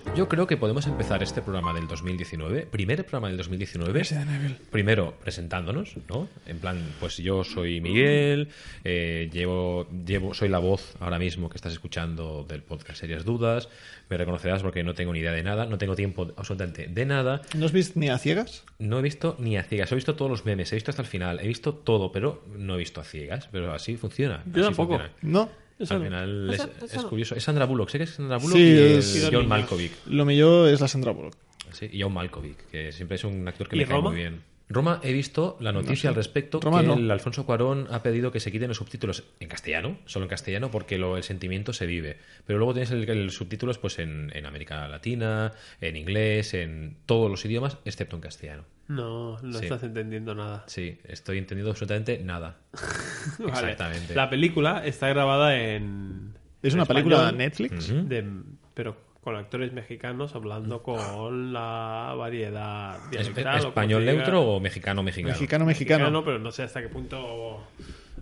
pues yo creo que podemos empezar este programa del 2019, primer programa del 2019, Resident Evil. primero presentándonos, ¿no? En plan, pues yo soy Miguel, eh, llevo, llevo, soy la voz ahora mismo que estás escuchando del podcast Serias Dudas, me reconocerás porque no tengo ni idea de nada, no tengo tiempo absolutamente de nada, ¿No has visto ni a ciegas? no he visto ni a ciegas, he visto todos los memes, he visto hasta el final, he visto todo, pero no he visto a ciegas, pero así funciona. Yo así tampoco. funciona. No. Al no. final es, no. curioso. Es Sandra Bullock, sé que es Sandra Bullock Sí, y es- es John Malkovich. Lo mío es la Sandra Bullock. Sí, y John Malkovich, que siempre es un actor que ¿Y me cae Roma? muy bien. Roma, he visto la noticia al respecto Roma que no. el Alfonso Cuarón ha pedido que se quiten los subtítulos en castellano, solo en castellano, porque lo, el sentimiento se vive. Pero luego tienes el, el subtítulos pues en, en América Latina, en inglés, en todos los idiomas, excepto en castellano. No, no Sí. estás entendiendo nada. Sí, estoy entendiendo absolutamente nada. Vale. Exactamente. La película está grabada en. ¿Es en una película de español, Netflix? Ujú. de- pero con actores mexicanos hablando con la variedad ¿Es- dialectal. o como ¿Español neutro o mexicano mexicano? Mexicano, mexicano. pero no sé hasta qué punto.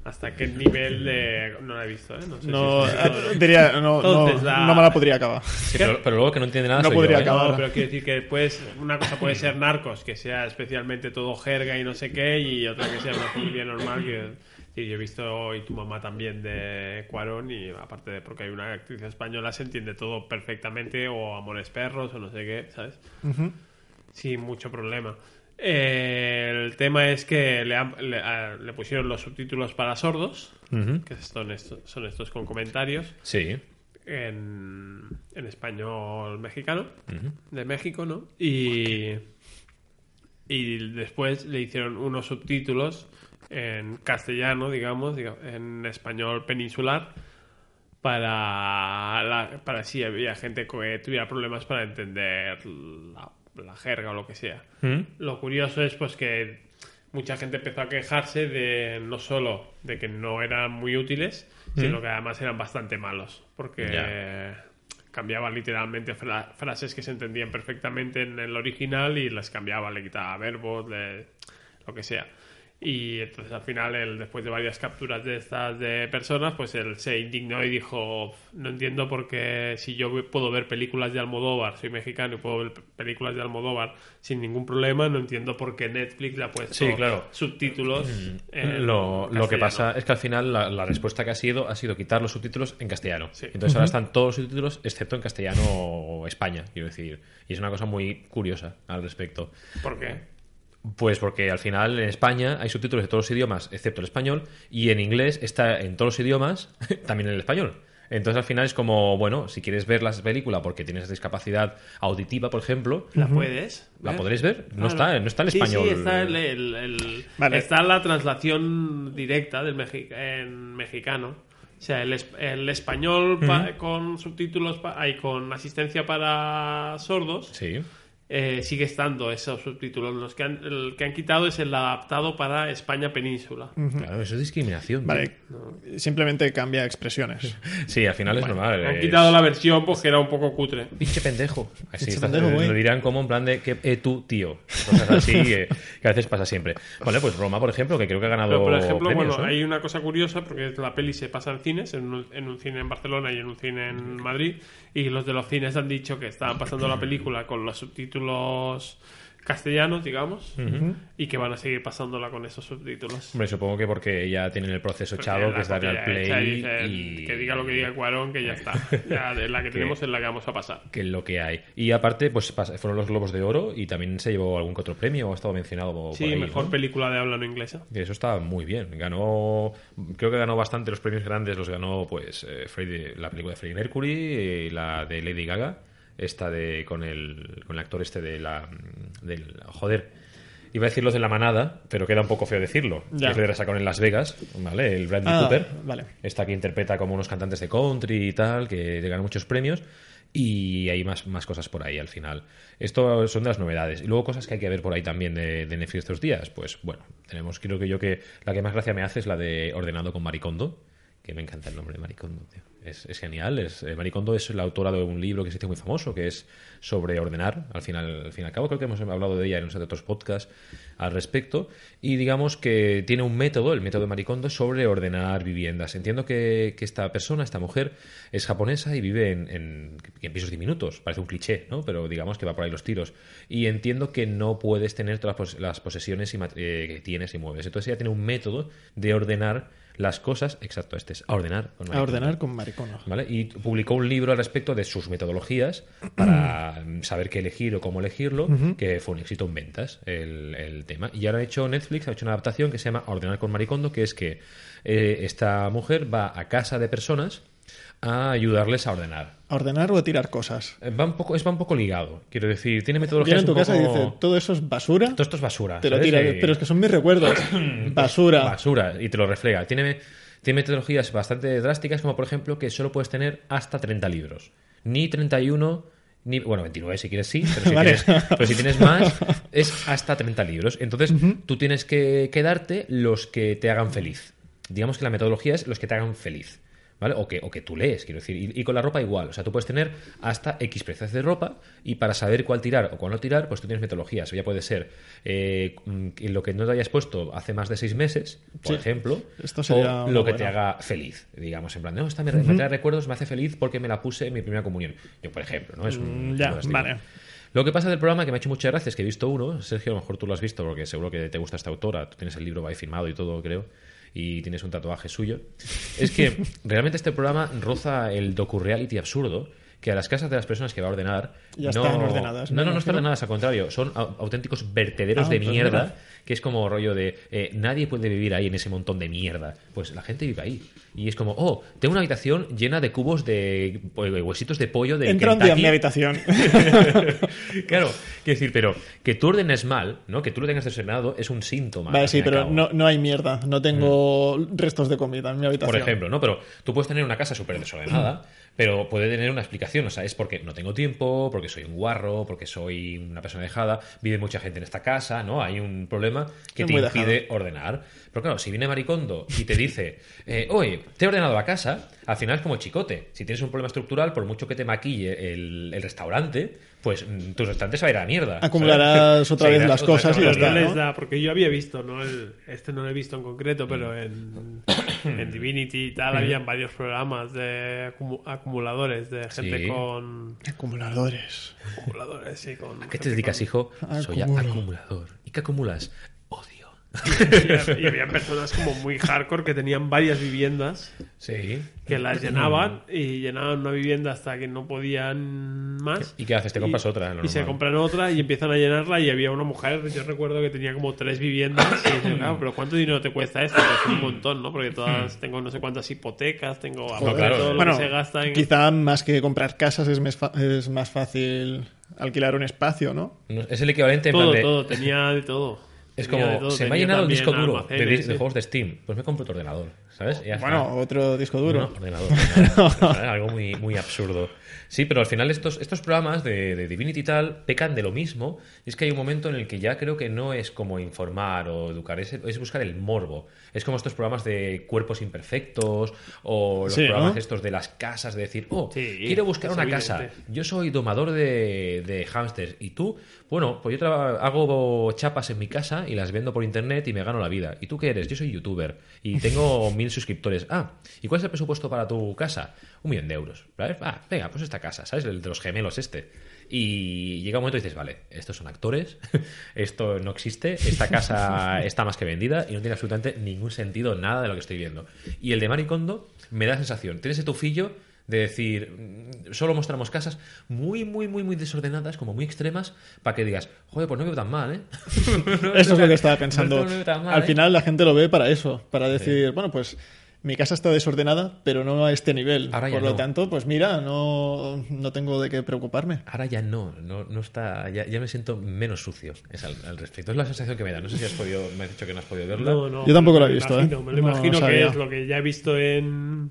Hasta qué nivel de. No la he visto, ¿eh? No sé No, si- diría, no, no, Entonces, la- no me la podría acabar. Sí, pero, pero luego que no entiende nada No soy podría yo, ¿eh? acabar. No, pero quiero decir que pues, una cosa puede ser narcos, que sea especialmente todo jerga y no sé qué, y otra que sea una familia normal. Que, sí, yo he visto, y tu mamá también, de Cuarón, y aparte de porque hay una actriz española, se entiende todo perfectamente, o Amores Perros, o no sé qué, ¿sabes? Sin mucho problema. Eh, el tema es que le, han- le- a- le pusieron los subtítulos para sordos, que son estos, son estos con comentarios Sí. en, en español mexicano, de México, ¿no? Y, y después le hicieron unos subtítulos en castellano, digamos, diga- en español peninsular, para, la- para si había gente que tuviera problemas para entender la, la jerga o lo que sea. ¿Mm? Lo curioso es pues que mucha gente empezó a quejarse de no solo de que no eran muy útiles, sino que además eran bastante malos, porque Ya. cambiaban literalmente fra- frases que se entendían perfectamente en el original y las cambiaba, le quitaba verbos, le- lo que sea. Y entonces al final, él, después de varias capturas de estas de personas, pues él se indignó y dijo, no entiendo por qué si yo puedo ver películas de Almodóvar, soy mexicano y puedo ver películas de Almodóvar sin ningún problema, no entiendo por qué Netflix le ha puesto Sí, claro. subtítulos. en Lo, lo que castellano". pasa es que al final la, la respuesta que ha sido ha sido quitar los subtítulos en castellano. Sí. Entonces ahora están todos los subtítulos excepto en castellano o España, quiero decir. Y es una cosa muy curiosa al respecto. ¿Por qué? Pues porque al final en España hay subtítulos de todos los idiomas excepto el español y en inglés está en todos los idiomas también en el español. Entonces al final es como, bueno, si quieres ver la película porque tienes discapacidad auditiva, por ejemplo, ¿La puedes? ¿la podréis ver? No, Claro. está, no está en Sí, español. Sí, está, el, el- el- Vale. está la translación directa del mexi- en mexicano. O sea, el, el español pa- con subtítulos pa- hay con asistencia para sordos Sí. Eh, sigue estando esos subtítulos. Los que han, el que han quitado es el adaptado para España península. Claro, eso es discriminación. Vale, simplemente cambia expresiones. Sí, al final es normal. Han es- quitado la versión pues que era un poco cutre. Pinche pendejo. Así Pinche está- pendejo, lo dirán como en plan de que eh, tú, tío. Cosas así que, que a veces pasa siempre. Vale, pues Roma, por ejemplo, que creo que ha ganado. Pero, por ejemplo, premios, bueno, ¿no? hay una cosa curiosa porque la peli se pasa en cines, en un, en un cine en Barcelona y en un cine en Madrid, y los de los cines han dicho que estaban pasando la película con los subtítulos castellanos, digamos, y que van a seguir pasándola con esos subtítulos. Hombre, supongo que porque ya tienen el proceso echado, que es darle al play y y. que diga lo que diga Cuarón, que ya está. Ya, de la que Que- tenemos es la que vamos a pasar. Que es lo que hay. Y aparte, pues fueron los Globos de Oro y también se llevó algún otro premio o ha estado mencionado por Sí, ahí, mejor ¿no? película de habla no inglesa. Que eso está muy bien. Ganó, creo que ganó bastante los premios grandes. Los ganó, pues, eh, Freddie- la película de Freddie Mercury, eh, la de Lady Gaga, esta de con el, con el actor este de la, del, joder. Iba a decir los de la manada, pero queda un poco feo decirlo. Ya. Es el de sacaron en Las Vegas, ¿vale? El Brandy Ah, Cooper. vale. Esta que interpreta como unos cantantes de country y tal, que le ganan muchos premios. Y hay más, más cosas por ahí al final. Esto son de las novedades. Y luego cosas que hay que ver por ahí también de, de Netflix estos días. Pues bueno, tenemos, creo que yo que la que más gracia me hace es la de Ordenado con Maricondo, Que me encanta el nombre de Maricondo, tío. Es, genial. Es, eh, Maricondo es la autora de un libro que hizo muy famoso, que es sobre ordenar. Al final, al fin y al cabo, creo que hemos hablado de ella en otros podcasts al respecto. Y digamos que tiene un método, el método de Maricondo, sobre ordenar viviendas. Entiendo que, que esta persona, esta mujer, es japonesa y vive en, en- en pisos diminutos. Parece un cliché, ¿no? Pero digamos que va por ahí los tiros. Y entiendo que no puedes tener todas las las posesiones y eh, que tienes y mueves. Entonces ella tiene un método de ordenar las cosas. Exacto, este es a ordenar. con A Maricondo. ordenar con. ¿Vale? Y publicó un libro al respecto de sus metodologías para saber qué elegir o cómo elegirlo, que fue un éxito en ventas el, el tema. Y ahora ha hecho Netflix, ha hecho una adaptación que se llama Ordenar con Maricondo, que es que eh, esta mujer va a casa de personas a ayudarles a ordenar. A ordenar o a tirar cosas. Eh, Va un poco, es va un poco ligado, quiero decir, tiene metodologías en tu un casa y poco- dice, todo eso es basura, Todo esto es basura. te lo tira. Y- Pero es que son mis recuerdos. basura. basura y te lo reflega. Tiene, tiene metodologías bastante drásticas, como por ejemplo que solo puedes tener hasta 30 libros. Ni 31, ni. Bueno, 29 si quieres sí, pero si, Vale. tienes, pero si tienes más, es hasta 30 libros. Entonces tú tienes que quedarte los que te hagan feliz. Digamos que la metodología es los que te hagan feliz. ¿Vale? O que, o que tú lees, quiero decir. Y, y con la ropa igual. O sea, tú puedes tener hasta X precios de ropa y para saber cuál tirar o cuál no tirar, pues tú tienes metodologías. O ya puede ser eh, lo que no te hayas puesto hace más de seis meses, por Sí. ejemplo, Esto sería o lo que buena. te haga feliz. Digamos, en plan, no, esta me, me trae recuerdos, me hace feliz porque me la puse en mi primera comunión. Yo, por ejemplo, ¿no? Es un, Mm, ya, vale. Lo que pasa del programa que me ha hecho muchas gracias que he visto uno, Sergio, a lo mejor tú lo has visto porque seguro que te gusta esta autora, tú tienes el libro ahí firmado y todo, creo, y tienes un tatuaje suyo. Es que realmente este programa roza el docu-reality absurdo que a las casas de las personas que va a ordenar Ya no, están ordenadas, No, no, no están ordenadas, al contrario, son au- auténticos vertederos Ah, de pues mierda, mira. que es como rollo de eh, nadie puede vivir ahí en ese montón de mierda. Pues la gente vive ahí. Y es como, oh, tengo una habitación llena de cubos de pues, huesitos de pollo de Entra un día en mi habitación. claro, quiero decir, pero que tú ordenes mal, ¿no? Que tú lo tengas desordenado es un síntoma. Vale, sí, pero no, no hay mierda. No tengo restos de comida en mi habitación. Por ejemplo, ¿no? Pero tú puedes tener una casa súper desordenada, pero puede tener una explicación. O sea, es porque no tengo tiempo, porque soy un guarro, porque soy una persona dejada, vive mucha gente en esta casa, ¿no? Hay un problema que te impide ordenar. Pero claro, si viene Maricondo y te dice, eh, oye, te he ordenado la casa, al final es como chicote. Si tienes un problema estructural, por mucho que te maquille el, el restaurante, pues mm, tu restaurante se va a ir a la mierda. Acumularás otra vez las otra vez cosas y no les da, porque yo había visto, ¿no? El- este no lo he visto en concreto, pero en, en Divinity y tal habían varios programas de acumu- acumuladores, de gente Sí. con Acumuladores. acumuladores, sí, con ¿A qué te dedicas, hijo? Soy acumulador. ¿Y qué acumulas? Odio. y, y había personas como muy hardcore que tenían varias viviendas Sí. Que las llenaban y llenaban una vivienda hasta que no podían más. ¿Y qué haces? Te compras otra, Y se compran otra y empiezan a llenarla y había una mujer, yo recuerdo que tenía como tres viviendas y dice, claro, pero ¿cuánto dinero te cuesta esto? Pues un montón, ¿no? Porque todas tengo no sé cuántas hipotecas, tengo claro. todo lo Bueno, que se gasta en... quizá más que comprar casas es más, es más fácil alquilar un espacio, ¿no? No, Es el equivalente en Todo, plan de- todo, tenía de todo. Es como, todo, se me ha llenado el disco duro de, almacenes, de juegos de Steam. Pues me compro tu ordenador, ¿sabes? Y ya está. Bueno, otro disco duro. No, ordenador. ordenador, ¿sabes? Algo muy, muy absurdo. Sí, pero al final estos, estos programas de, de Divinity y tal pecan de lo mismo. Y es que hay un momento en el que ya creo que no es como informar o educar, es, es buscar el morbo. Es como estos programas de cuerpos imperfectos o los Sí, programas ¿no? estos de las casas, de decir, oh, Sí, quiero buscar una evidente. casa. Yo soy domador de, de hámsters. ¿Y tú? Bueno, pues yo hago chapas en mi casa y las vendo por internet y me gano la vida. ¿Y tú qué eres? Yo soy youtuber y tengo mil suscriptores. Ah, ¿y cuál es el presupuesto para tu casa? Un millón de euros. ¿Vale? Ah, venga, pues esta casa, ¿sabes? El de los gemelos este. Y llega un momento y dices, vale, estos son actores, esto no existe, esta casa está más que vendida y no tiene absolutamente ningún sentido nada de lo que estoy viendo. Y el de Maricondo me da la sensación, tienes ese tufillo de decir, mm, solo mostramos casas muy, muy, muy, muy desordenadas, como muy extremas, para que digas, joder, pues no veo tan mal, ¿eh? Eso es lo que estaba pensando. No mal, Al ¿eh? final la gente lo ve para eso, para decir, bueno, pues mi casa está desordenada, pero no a este nivel. Ahora ya Por lo no. tanto, pues mira, no, no tengo de qué preocuparme. Ahora ya no, no, no está, ya, ya me siento menos sucio es al, al respecto. Es la sensación que me da. No sé si has podido, me has dicho que no has podido verla. No, no, Yo tampoco lo he visto, imagino, ¿eh? Me lo No imagino que sabía. es lo que ya he visto en...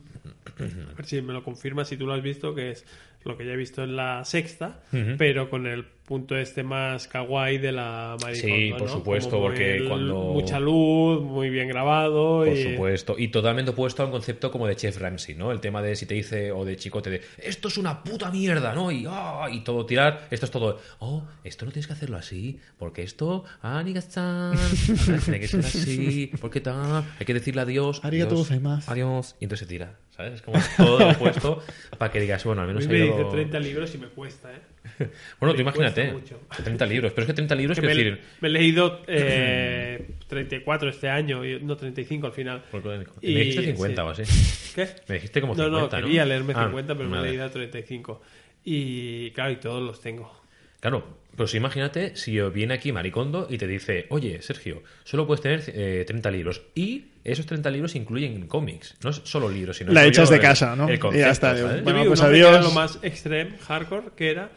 A ver si me lo confirmas si tú lo has visto, que es lo que ya he visto en la sexta, pero con el punto este más kawaii de la Maricondo, Sí, por ¿no? supuesto, Como porque cuando- Mucha luz, muy bien grabado. Por y... supuesto. Y totalmente opuesto a un concepto como de Chef Ramsay, ¿no? El tema de si te dice, o de chicote, de esto es una puta mierda, ¿no? Y, ah, y todo tirar, esto es todo, oh, esto no tienes que hacerlo así, porque esto, arigato, tiene que ser así, porque tal, hay que decirle adiós. Adiós. Adiós. Y entonces se tira, ¿sabes? Es como todo opuesto para que digas, bueno, al menos mí ha me ido- dice 30 libros y me cuesta, ¿eh? Bueno, tú me imagínate, cuesta mucho. 30 libros, pero es que 30 libros, Que me, decir... me he leído eh, 34 este año, y- no 35 al final. Me Y- dijiste 50 sí. o así. ¿Qué? Me dijiste como No, 50, no, ¿no? quería leerme Ah, 50, pero me he leído 35. Y claro, y todos los tengo. Claro, pues imagínate si viene aquí Maricondo y te dice, oye, Sergio, solo puedes tener eh, 30 libros. Y esos 30 libros incluyen cómics. No es solo libros, sino... La echas de casa, ¿no? El Y ya concepto, está, ¿sabes? Bueno, Yo vi pues adiós. era lo más extreme, hardcore, que era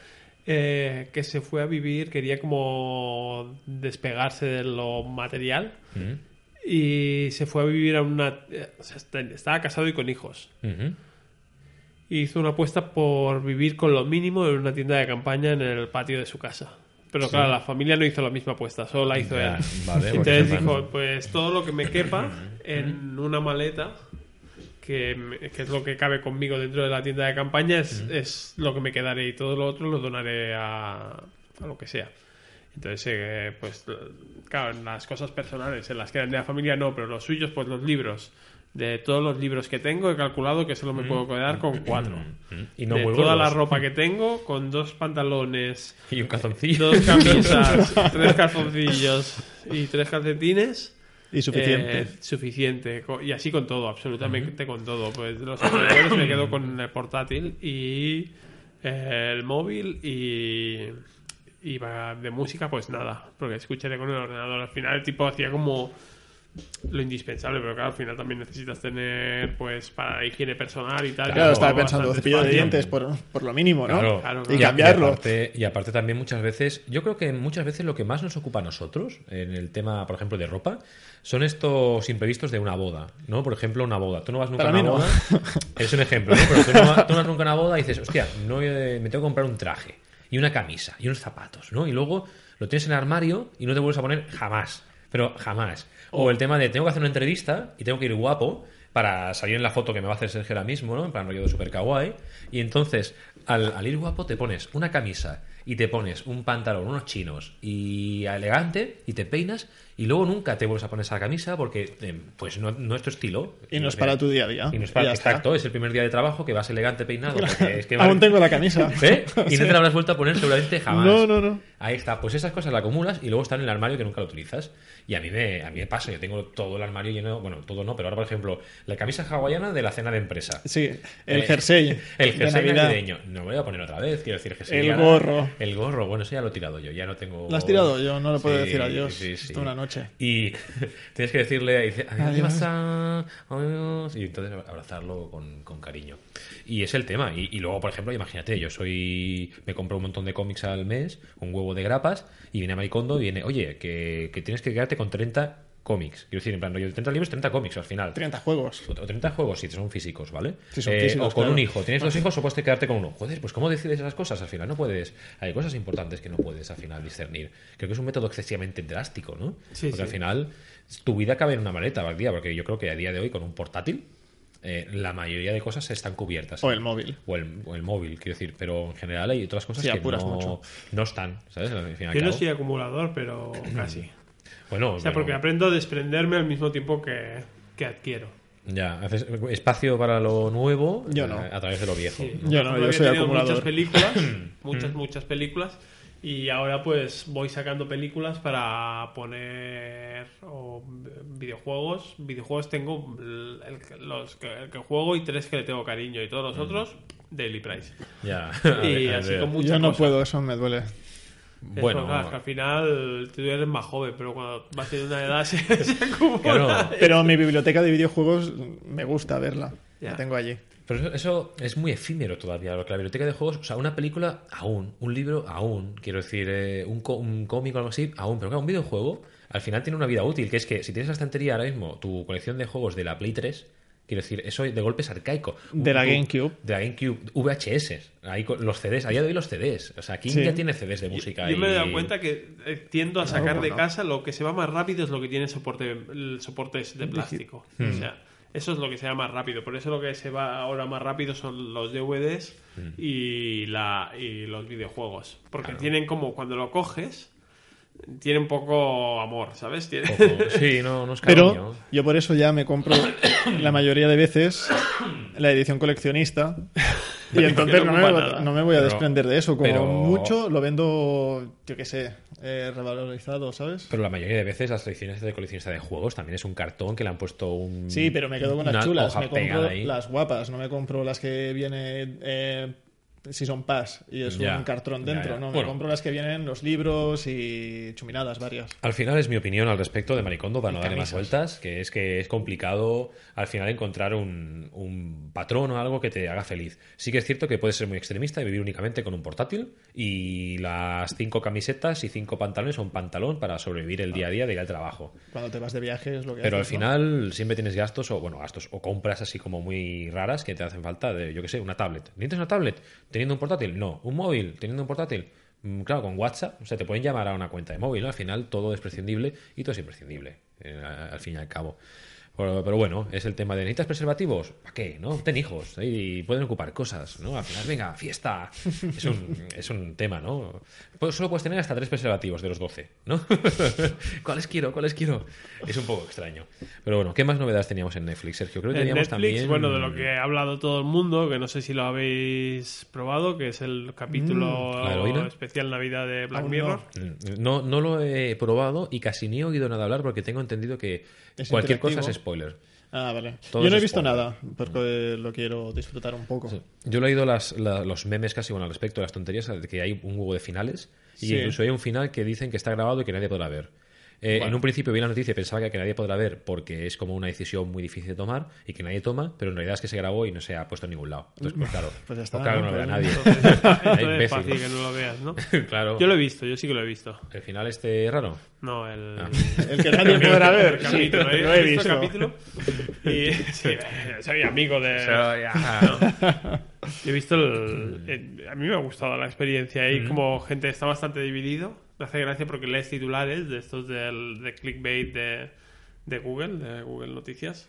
eh, que se fue a vivir, quería como despegarse de lo material Mm, y se fue a vivir a una... eh, o sea, estaba casado y con hijos. Hizo una apuesta por vivir con lo mínimo en una tienda de campaña en el patio de su casa. Pero claro, la familia no hizo la misma apuesta, solo la hizo Ya, él. vale, Entonces dijo, pues todo lo que me quepa en una maleta, que, es lo que cabe conmigo dentro de la tienda de campaña, es, es lo que me quedaré y todo lo otro lo donaré a, a lo que sea. Entonces, eh, pues, claro, en las cosas personales, en las que eran de la familia no, pero los suyos, pues los libros. De todos los libros que tengo, he calculado que solo me puedo quedar con cuatro. Mm, Y no de toda la ropa que tengo, con dos pantalones, Y un calzoncillo. dos camisas, tres calzoncillos y tres calcetines. Y suficiente. eh, suficiente. Y así con todo, absolutamente con todo. Pues los alrededores me quedo con el portátil y eh, el móvil y, y de música pues nada, porque escucharé con el ordenador. Al final el tipo hacía como lo indispensable, pero claro, al final también necesitas tener pues para higiene personal y tal. Claro, estaba pensando, cepillo de dientes por, por lo mínimo, ¿no? Claro, Claro, Y cambiarlo. Y aparte, y aparte también muchas veces, yo creo que muchas veces lo que más nos ocupa a nosotros en el tema, por ejemplo, de ropa, son estos imprevistos de una boda, ¿no? Por ejemplo, una boda. Tú no vas nunca Para a una no. boda. Es un ejemplo, ¿no? Pero tú no, vas, tú no vas nunca a una boda y dices, hostia, no, eh, me tengo que comprar un traje y una camisa y unos zapatos, ¿no? Y luego lo tienes en el armario y no te vuelves a poner jamás. Pero jamás. O el tema de tengo que hacer una entrevista y tengo que ir guapo para salir en la foto que me va a hacer Sergio ahora mismo, ¿no? En plan rollo de super kawaii. Y entonces, al, al ir guapo, te pones una camisa y te pones un pantalón, unos chinos y elegante y te peinas y luego nunca te vuelves a poner esa camisa porque eh, pues no, no es tu estilo. Y no es para tu día a día. Y no es para, exacto, es el primer día de trabajo que vas elegante peinado. porque es que Aún tengo la camisa. ¿Eh? Y no te la habrás vuelto a poner seguramente jamás. No, no, no. Ahí está, pues esas cosas las acumulas y luego están en el armario que nunca lo utilizas. Y a mí me, a mí me pasa, yo tengo todo el armario lleno, bueno, todo no, pero ahora por ejemplo, la camisa hawaiana de la cena de empresa. Sí, el Eh, jersey. El jersey navideño. No me voy a poner otra vez, quiero decir jersey. El ahora- gorro. El gorro, bueno, eso ya lo he tirado yo, ya no tengo... Lo has tirado yo, no le puedo Sí, decir adiós. sí, sí. Una noche. Y tienes que decirle, dice, adiós, Adiós. pasa? Adiós", y entonces abrazarlo con, con cariño. Y es el tema. Y, y luego, por ejemplo, imagínate, yo soy. Me compro un montón de cómics al mes, un huevo de grapas, y viene Maricondo y viene, oye, que, que tienes que quedarte con 30 cómics. Quiero decir, en plan, rollo de 30 libros, 30 cómics al final. 30 juegos. O 30 juegos si son físicos, ¿vale? Si son Eh, físicos, o con claro. un hijo. Tienes dos hijos o puedes quedarte con uno. Joder, pues ¿cómo decides esas cosas? Al final no puedes... Hay cosas importantes que no puedes al final discernir. Creo que es un método excesivamente drástico, ¿no? Sí, porque sí. al final tu vida cabe en una maleta, Valdía, porque yo creo que a día de hoy con un portátil eh, la mayoría de cosas están cubiertas. O el móvil. O el, o el móvil, quiero decir. Pero en general hay otras cosas Sí, que no, mucho. no están, ¿sabes? Al fin y al Yo no soy acumulador, pero casi. Bueno, O sea, pero- porque aprendo a desprenderme al mismo tiempo que, que adquiero. Ya, haces espacio para lo nuevo Yo eh, no. a través de lo viejo. Sí. ¿no? Yo no, yo soy acumulador. Muchas películas, muchas, Mm. muchas películas. Y ahora pues voy sacando películas para poner o videojuegos. Videojuegos tengo el, el- los que, el que juego y tres que le tengo cariño. Y todos los Mm. otros, Daily Price. Ya. Y A ver, así a ver. con muchas Yo no cosas. puedo, eso me duele. Es Bueno, que al final tú eres más joven, pero cuando vas teniendo una edad se, se acumula. Claro. Pero mi biblioteca de videojuegos me gusta verla. Ya. La tengo allí. Pero eso, eso es muy efímero todavía, lo que la biblioteca de juegos, o sea, una película aún, un libro aún, quiero decir, eh, un, co- un cómic o algo así aún, pero claro, un videojuego al final tiene una vida útil, que es que si tienes la estantería ahora mismo, tu colección de juegos de la Play 3, Quiero decir, eso de golpe es arcaico. De la GameCube. De la GameCube, VHS. Ahí con los CDs, a día de hoy los CDs. O sea, ¿quién Sí. ya tiene CDs de música? Yo me he y- dado cuenta que eh, tiendo a sacar de ¿no? casa lo que se va más rápido es lo que tiene soporte, el soporte es de plástico. Hmm. O sea, eso es lo que se va más rápido. Por eso lo que se va ahora más rápido son los DVDs Hmm. y, la, y los videojuegos. Porque tienen como, cuando lo coges, tiene un poco amor, ¿sabes? Tiene... Poco- Sí, no, no es cariño. Pero yo por eso ya me compro la mayoría de veces la edición coleccionista. Y entonces no me, voy- no me voy a Pero- desprender de eso. Como pero- mucho lo vendo, yo qué sé, eh, revalorizado, ¿sabes? Pero la mayoría de veces las ediciones de coleccionista de juegos también es un cartón que le han puesto un. Sí, pero me quedo con las chulas. Me compro ahí. las guapas. No me compro las que viene eh, Season Pass y es Ya, un cartón dentro. ya. No, me Bueno. compro las que vienen los libros y chuminadas varias. Al final es mi opinión al respecto de Maricondo, para no darle más vueltas, que es que es complicado al final encontrar un, un patrón o algo que te haga feliz. Sí que es cierto que puedes ser muy extremista y vivir únicamente con un portátil y las cinco camisetas y cinco pantalones o un pantalón para sobrevivir el día a día de ir al trabajo. Cuando te vas de viaje es lo que Pero al final siempre tienes gastos o bueno gastos o compras así como muy raras que te hacen falta de yo que sé una tablet. ¿Necesitas una tablet teniendo un portátil? No. ¿Un móvil teniendo un portátil? Mm, Claro, con WhatsApp, o sea, te pueden llamar a una cuenta de móvil, ¿no? Al final todo es prescindible y todo es imprescindible, eh, al fin y al cabo. Pero, pero bueno, es el tema de ¿necesitas preservativos? ¿Para qué? ¿No? Ten hijos ¿eh? y pueden ocupar cosas, ¿no? Al final, venga, fiesta. Es un, es un tema, ¿no? Solo puedes tener hasta tres preservativos de los 12, ¿no? ¿Cuáles quiero? ¿Cuáles quiero? Es un poco extraño. Pero bueno, ¿qué más novedades teníamos en Netflix, Sergio? Creo que En teníamos Netflix, también... bueno, de lo que ha hablado todo el mundo, que no sé si lo habéis probado, que es el capítulo ¿La heroína? especial Navidad de Black Mirror. Mm, No, no lo he probado y casi ni he oído nada hablar porque tengo entendido que Es cualquier cosa es spoiler. Ah, vale. Todo Yo no he visto spoiler. nada, porque lo quiero disfrutar un poco. Yo he leído las, la- los memes casi bueno, al respecto de las tonterías, de que hay un huevo de finales y Sí. incluso hay un final que dicen que está grabado y que nadie podrá ver. Eh, En un principio vi la noticia y pensaba que nadie podrá ver porque es como una decisión muy difícil de tomar y que nadie toma, pero en realidad es que se grabó y no se ha puesto en ningún lado. Entonces, pues claro, Pues ya está, pues claro, ¿no? no lo ve a Pues- nadie. Entonces, entonces es fácil que no lo veas, ¿no? claro. Yo lo he visto, yo sí que lo he visto. El final este raro. No, el, Ah. El que nadie podrá ver. capítulo. Sí, ¿eh? lo he visto capítulo y sí, soy amigo de... Pero ya- Yo he visto el... eh, a mí me ha gustado la experiencia ahí, como gente está bastante dividido. Me hace gracia porque lees titulares de estos del, de clickbait de, de Google, de Google Noticias,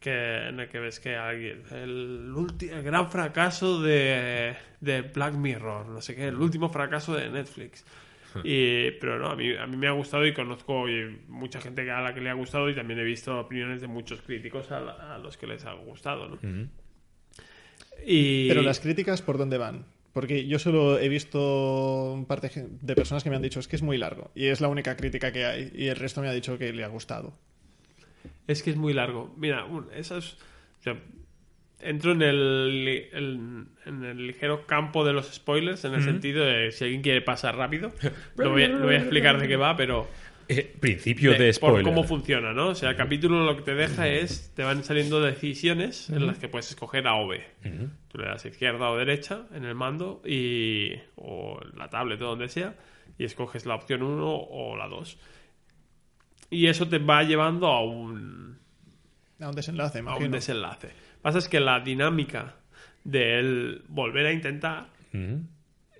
que, en el que ves que alguien... El, ulti- el gran fracaso de, de Black Mirror, no sé qué, el último fracaso de Netflix. Y, pero no, a mí, a mí me ha gustado y conozco y mucha gente a la que le ha gustado y también he visto opiniones de muchos críticos a, la- a los que les ha gustado, ¿no? Y... Pero las críticas, ¿por dónde van? Porque yo solo he visto un par de, personas que me han dicho es que es muy largo y es la única crítica que hay y el resto me ha dicho que le ha gustado. Es que es muy largo. Mira, un- eso es... o sea, entro en el, en el ligero campo de los spoilers, en el sentido de si alguien quiere pasar rápido. No voy, a, no voy a explicar de qué va, pero... Eh, principio de, de- por spoiler. cómo funciona, ¿no? O sea, el capítulo lo que te deja es... Te van saliendo decisiones en las que puedes escoger A o B. Tú le das izquierda o derecha en el mando y... O la tablet o donde sea. Y escoges la opción 1 o la 2. Y eso te va llevando a un A un desenlace, a un imagino. desenlace. Pasa es que la dinámica del volver a intentar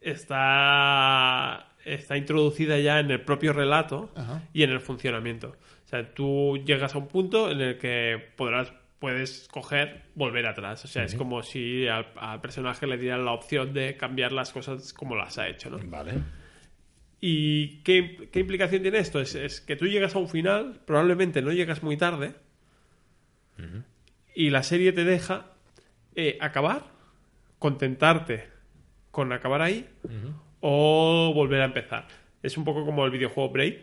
está, está introducida ya en el propio relato Ajá. y en el funcionamiento. O sea, tú llegas a un punto en el que podrás puedes coger volver atrás. O sea, es como si al, al personaje le dieran la opción de cambiar las cosas como las ha hecho, ¿no? Vale. ¿Y qué, qué implicación tiene esto? Es, es que tú llegas a un final, probablemente no llegas muy tarde, y la serie te deja eh, acabar, contentarte con acabar ahí, o volver a empezar. Es un poco como el videojuego Braid,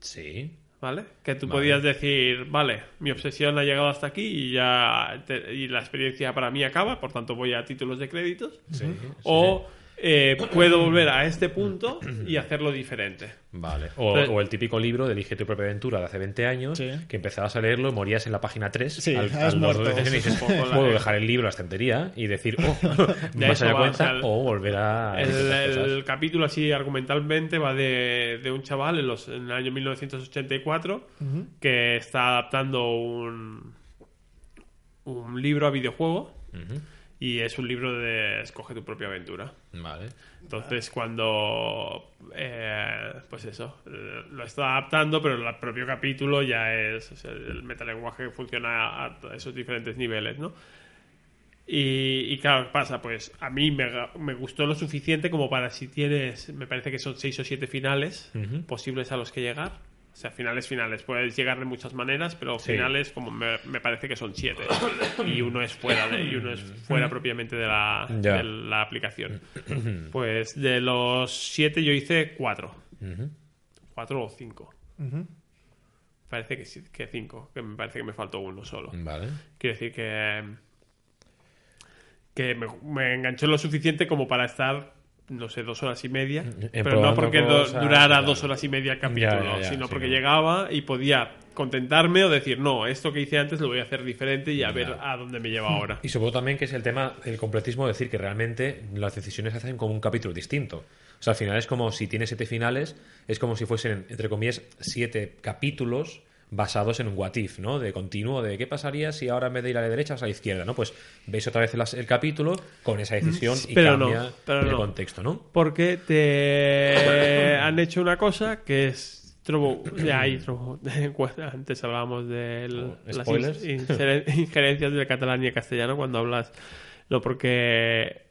Sí. ¿vale? Que tú Vale. podías decir, vale, mi obsesión ha llegado hasta aquí y ya te- y la experiencia para mí acaba, por tanto voy a títulos de créditos. Sí. O eh, puedo volver a este punto y hacerlo diferente. Vale. O, el típico libro de Elige tu propia aventura de hace 20 años, Sí. que empezabas a leerlo, morías en la página 3, Sí, al, al borde muerto. de- y dices, puedo dejar el libro a la estantería y decir, oh, vas a dar cuenta, o sea, el- o volver a... El, capítulo así argumentalmente va de, de un chaval en, los, en el año 1984 que está adaptando un, un libro a videojuego y es un libro de escoge tu propia aventura. Vale. Entonces, cuando. eh, pues eso. lo está adaptando, pero el propio capítulo ya es. o sea, el metalenguaje funciona a esos diferentes niveles, ¿no? Y, y claro, ¿qué pasa? Pues a mí me, me gustó lo suficiente como para si tienes. Me parece que son seis o siete finales posibles a los que llegar. O sea, finales, finales. Puedes llegar de muchas maneras, pero Sí. finales, como me, me parece que son siete. y uno es fuera de, y uno es fuera propiamente de la, de la aplicación. Pues de los siete yo hice cuatro. Cuatro o cinco. Parece que, sí- que cinco. Que me parece que me faltó uno solo. Vale. Quiero decir que. Que me, me enganchó lo suficiente como para estar, no sé, dos horas y media. pero no porque do- durara claro. dos horas y media el capítulo, Ya, ya, ya, sino sí, porque llegaba y podía contentarme o decir, no, esto que hice antes lo voy a hacer diferente y a ver a dónde me lleva ahora. Y supongo también que es el tema del completismo, decir que realmente las decisiones se hacen como un capítulo distinto. O sea, al final es como si tiene siete finales, es como si fuesen, entre comillas, siete capítulos basados en un what if, ¿no? De continuo, de qué pasaría si ahora en vez de ir a la derecha vas a la izquierda, ¿no? Pues veis otra vez el, el capítulo con esa decisión y Pero no, cambia pero el no. contexto, ¿no? Porque te han hecho una cosa que es. Trobo, ya hay trobo- Antes hablábamos de Oh, las injerencias del catalán y el castellano cuando hablas. No, porque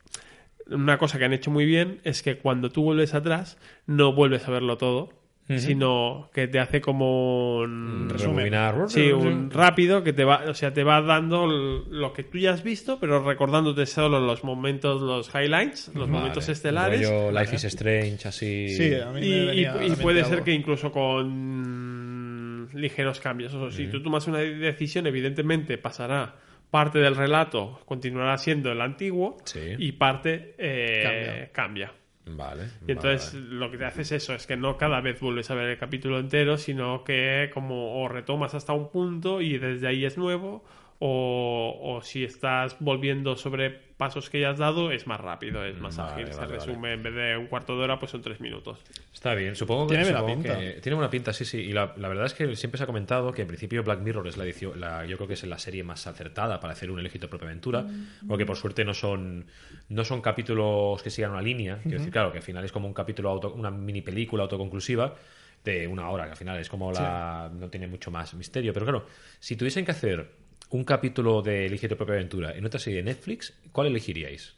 una cosa que han hecho muy bien es que cuando tú vuelves atrás no vuelves a verlo todo, sino que te hace como un Rebobinar. Sí, un rápido que te va, o sea, te va dando lo que tú ya has visto, pero recordándote solo los momentos, los highlights, los Vale. momentos estelares. Rollo Life is Strange, así. Sí, a mí Y, me y- venía y puede algo. ser que incluso con ligeros cambios. O sea, si tú tomas una decisión, evidentemente pasará parte del relato, continuará siendo el antiguo, Sí. y parte eh, Cambia. cambia. Vale. Y entonces vale, lo que te hace es eso, es que no cada vez vuelves a ver el capítulo entero, sino que como o retomas hasta un punto y desde ahí es nuevo, o, o si estás volviendo sobre pasos que ya has dado, es más rápido, es más Vale, ágil, se vale, resume en vez de un cuarto de hora, pues son tres minutos. Está bien, supongo que Tiene buena pinta. que- tiene buena pinta, sí, sí. Y la, la verdad es que siempre se ha comentado que en principio Black Mirror es la edición, la, yo creo que es la serie más acertada para hacer un elegito propia aventura, porque por suerte no son no son capítulos que sigan una línea. Quiero decir, claro, que al final es como un capítulo auto, una mini película autoconclusiva de una hora, que al final es como la no tiene mucho más misterio. Pero claro, si tuviesen que hacer un capítulo de Elige tu propia aventura en otra serie de Netflix, ¿cuál elegiríais?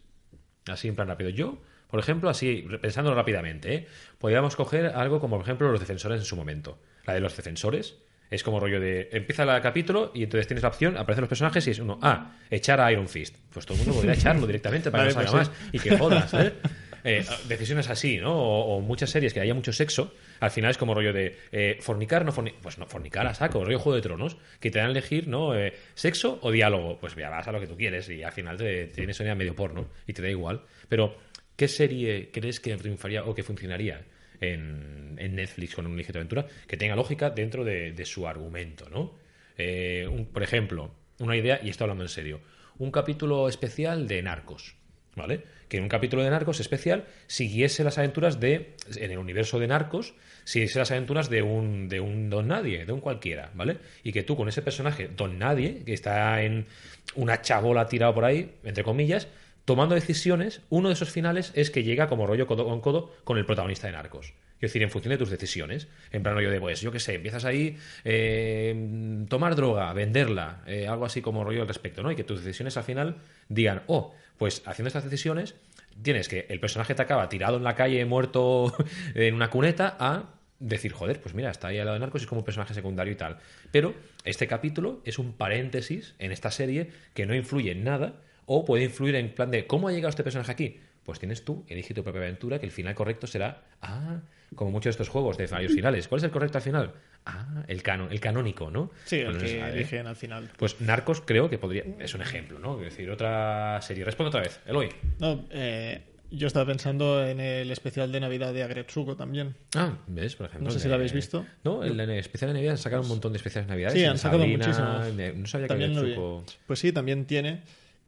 Así en plan rápido. Yo, por ejemplo, así, pensándolo rápidamente, ¿eh? podríamos coger algo como, por ejemplo, los defensores en su momento. La de los defensores es como rollo de. Empieza el capítulo y entonces tienes la opción, aparecen los personajes y es uno, ah, echar a Iron Fist. Pues todo el mundo podría echarlo directamente para Vale, que no salga pues más. Y que jodas, ¿eh? Eh, decisiones así, ¿no? O, muchas series que haya mucho sexo, al final es como rollo de eh, fornicar, no fornicar, pues no, fornicar a saco, rollo Juego de Tronos, que te dan a elegir, ¿no? Eh, sexo o diálogo, pues ya vas a lo que tú quieres y al final te, tienes una medio porno y te da igual. Pero, ¿qué serie crees que triunfaría o que funcionaría en, Netflix con un ligero aventura que tenga lógica dentro de, su argumento, ¿no? Eh, un- por ejemplo, una idea, y esto hablando en serio, un capítulo especial de Narcos, ¿vale? Que un capítulo de Narcos especial siguiese las aventuras de, en el universo de Narcos, siguiese las aventuras de un, de un don nadie, de un cualquiera, ¿vale? Y que tú con ese personaje, don nadie, que está en una chabola tirado por ahí, entre comillas, tomando decisiones, uno de esos finales es que llega como rollo codo con codo con el protagonista de Narcos. Es decir, en función de tus decisiones. En plan rollo de, pues, yo qué sé, empiezas ahí, eh, tomar droga, venderla, eh, algo así como rollo al respecto, ¿no? Y que tus decisiones al final digan, oh, pues haciendo estas decisiones, tienes que el personaje te acaba tirado en la calle, muerto en una cuneta, a decir, joder, pues mira, está ahí al lado de Narcos es como un personaje secundario y tal. Pero este capítulo es un paréntesis en esta serie que no influye en nada o puede influir en plan de, ¿cómo ha llegado este personaje aquí? Pues tienes tú, elige tu propia aventura, que el final correcto será, ah, como muchos de estos juegos de varios finales. ¿Cuál es el correcto al final? Ah, el canon, el canónico, ¿no? Sí, el que ¿eh? eligen al final. Pues Narcos creo que podría, es un ejemplo, ¿no? Es decir, otra serie. Responde otra vez, Eloy. No, eh, yo estaba pensando en el especial de Navidad de Agretsuko también. Ah, ¿ves? Por ejemplo. No sé si lo habéis visto. No, el especial de Navidad han sacado un montón de especiales de Navidad. Sí, han sacado muchísimos. No sabía También que. Pues sí, también tiene.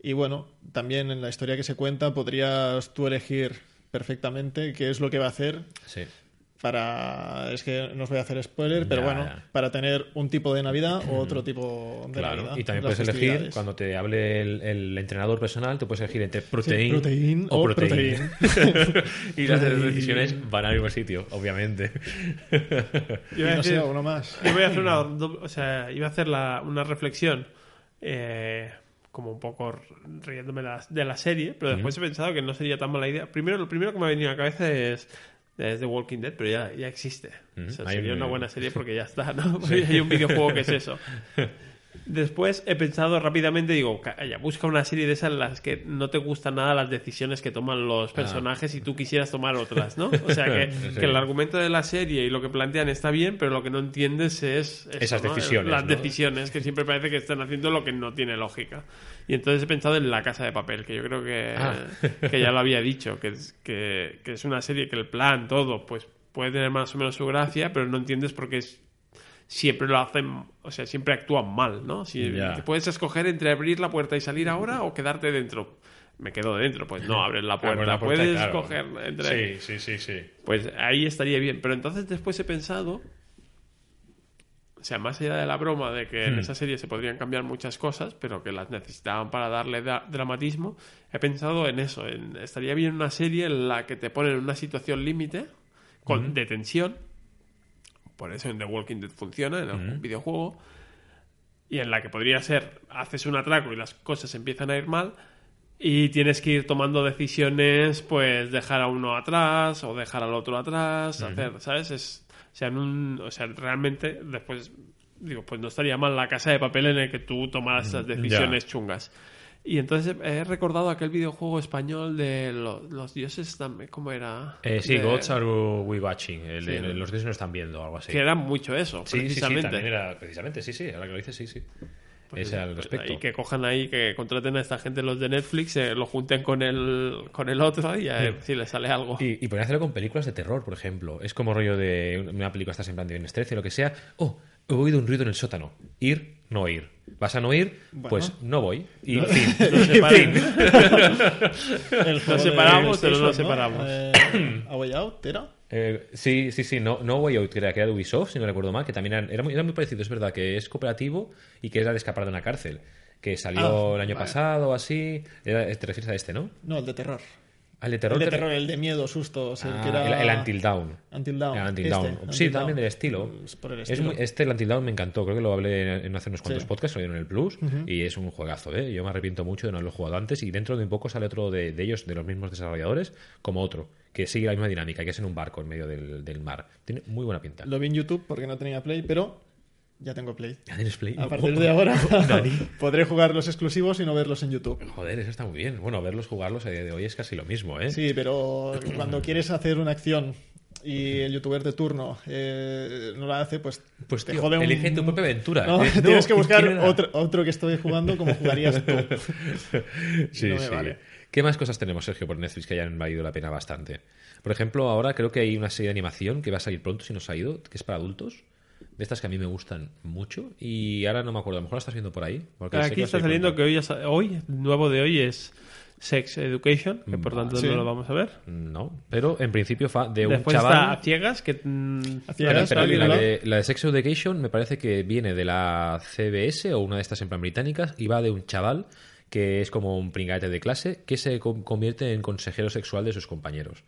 Y bueno, también en la historia que se cuenta podrías tú elegir perfectamente qué es lo que va a hacer. Sí. Para es que no os voy a hacer spoiler pero Ya, bueno ya. para tener un tipo de navidad o otro tipo de Claro, navidad y también puedes elegir, cuando te hable el, el entrenador personal, te puedes elegir entre proteín, proteín o o proteín. y las decisiones van al mismo sitio, obviamente. Yo y iba a no sé decir- uno más Yo voy a hacer una, o sea, iba a hacer la- una reflexión eh, como un poco riéndome la- de la serie, pero después he pensado que no sería tan mala idea. Primero, lo primero que me ha venido a la cabeza es, es The Walking Dead, pero ya, ya existe. Mm, O sea, sería un- una buena serie porque ya está, ¿no? Hay un videojuego que es eso. Después he pensado rápidamente, digo, calla, busca una serie de esas en las que no te gustan nada las decisiones que toman los personajes y tú quisieras tomar otras, ¿no? O sea, que, Sí. que el argumento de la serie y lo que plantean está bien, pero lo que no entiendes es... eso, Esas ¿no? decisiones, Las ¿no? decisiones, que siempre parece que están haciendo lo que no tiene lógica. Y entonces he pensado en La Casa de Papel, que yo creo que, Ah. que ya lo había dicho, que es, que, que es una serie que el plan, todo, pues puede tener más o menos su gracia, pero no entiendes por qué es siempre lo hacen, o sea, siempre actúan mal, ¿no? Si te puedes escoger entre abrir la puerta y salir ahora o quedarte dentro. Me quedo dentro, pues no, abres la puerta. Abres la puerta, puedes claro. escoger entre... Sí, sí, sí, sí. Pues ahí estaría bien. Pero entonces después he pensado. O sea, más allá de la broma de que en esa serie se podrían cambiar muchas cosas, pero que las necesitaban para darle da- dramatismo, he pensado en eso. En, estaría bien una serie en la que te ponen en una situación límite con de tensión. Por eso en The Walking Dead funciona, en algún videojuego. Y en la que podría ser, haces un atraco y las cosas empiezan a ir mal. Y tienes que ir tomando decisiones, pues dejar a uno atrás o dejar al otro atrás, hacer, ¿sabes? Es, o sea, en un, o sea, realmente después digo, pues no estaría mal la casa de papel en el que tú tomaras esas decisiones chungas. Y entonces he recordado aquel videojuego español de lo- los dioses también, ¿cómo era? Eh, sí, De- Gods Are We Watching. El de Sí. los dioses no están viendo, algo así. Que era mucho eso, Sí, sí, sí, precisamente. también era precisamente, sí, sí, ahora que lo dices, sí, sí. Pues eso, al respecto. ahí que cojan ahí, que contraten a esta gente los de Netflix, eh, lo junten con el, con el otro y a ver si les sale algo. Y, y podrían hacerlo con películas de terror, por ejemplo. Es como rollo de una película estás en plan de Viernes 13 o lo que sea. Oh, he oído un ruido en el sótano. Ir, no ir. ¿Vas a no ir? Pues no voy. Y fin. Nos de separamos, pero no PlayStation, separamos. Eh, A Way Out, ¿era? Eh, sí, sí, sí, no, no Way Out, que era, que era de Ubisoft, si no recuerdo mal, que también era, era muy, era muy parecido, es verdad, que es cooperativo y que era de escapar de una cárcel, que salió Ah, el año vale. pasado o así. Era- te refieres a este, ¿no? No, el de terror. Al de terror. el de terror, el de miedo, sustos, el Ah, que era... el, el Until Dawn. Until. El Until este. Until sí, también del estilo. Es por el Es estilo. muy- este, el Until Dawn, me encantó. Creo que lo hablé en, hace unos cuantos Sí. podcasts, lo en el Plus. Y es un juegazo, ¿eh? Yo me arrepiento mucho de no haberlo jugado antes. Y dentro de un poco sale otro de, de ellos, de los mismos desarrolladores, como otro, que sigue la misma dinámica, que es en un barco en medio del, del mar. Tiene muy buena pinta. Lo vi en YouTube porque no tenía Play, pero ya tengo Play. ¿Ya tienes Play? A partir de ahora podré jugar los exclusivos y no verlos en YouTube. Joder, eso está muy bien. Bueno, verlos jugarlos a día de hoy es casi lo mismo, ¿eh? Sí, pero cuando quieres hacer una acción y el youtuber de turno eh, no la hace, pues, Pues te tío, jode un... elige tu propia aventura. No, no, tienes que buscar otro, otro que estoy jugando como jugarías tú. Sí, No sí. vale. ¿Qué más cosas tenemos, Sergio, por Netflix que hayan valido la pena bastante? Por ejemplo, ahora creo que hay una serie de animación que va a salir pronto, si no ha ido, que es para adultos. De estas que a mí me gustan mucho. Y ahora no me acuerdo, a lo mejor la estás viendo por ahí. porque sé Aquí que está saliendo que hoy, es- hoy, el nuevo de hoy es Sex Education, que por tanto Sí. no lo vamos a ver. No, pero en principio fa- de un Después chaval... está a ciegas, que... mm, A Espera, ciegas, espera, ¿alguien la, de, la de Sex Education me parece que viene de la CBS o una de estas en plan británicas y va de un chaval que es como un pringate de clase que se con- convierte en consejero sexual de sus compañeros.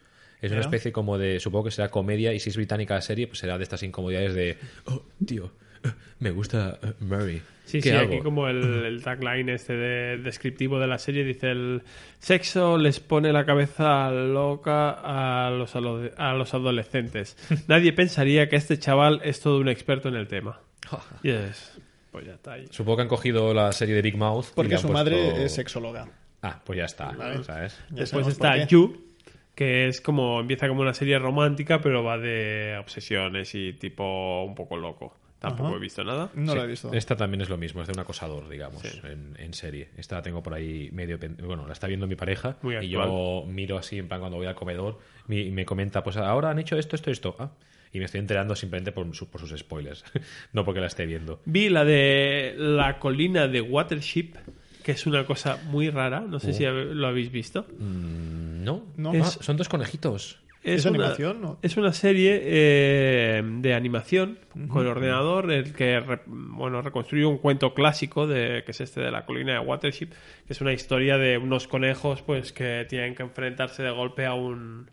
Es una especie como de, supongo que será comedia y si es británica la serie, pues será de estas incomodidades de, oh, tío, eh, me gusta eh, Murray. Sí, ¿Qué sí, hago? aquí como el, el tagline este de- descriptivo de la serie dice el sexo les pone la cabeza loca a los, a los adolescentes. Nadie pensaría que este chaval es todo un experto en el tema. Y es... Pues ya está ahí. Supongo que han cogido la serie de Big Mouth. Porque su puesto- madre es sexóloga. Ah, pues ya está, ¿sabes? Ya Después sabemos está. You, que es como empieza como una serie romántica, pero va de obsesiones y tipo un poco loco. Tampoco Ajá. he visto nada. No Sí, la he visto. Esta también es lo mismo, es de un acosador, digamos, en, en serie. Esta la tengo por ahí medio... Bueno, la está viendo mi pareja Muy y yo miro así, en plan, cuando voy al comedor mi- y me comenta, pues ahora han hecho esto, esto, esto. Ah, y me estoy enterando simplemente por, su- por sus spoilers, no porque la esté viendo. Vi la de la colina de Watership, que es una cosa muy rara. No sé Oh. si lo habéis visto. Mm, No, No. Ah, son dos conejitos. ¿Es una, animación o- Es una serie eh, de animación con ordenador el que re- bueno reconstruye un cuento clásico de que es este de la colina de Watership, que es una historia de unos conejos pues que tienen que enfrentarse de golpe a un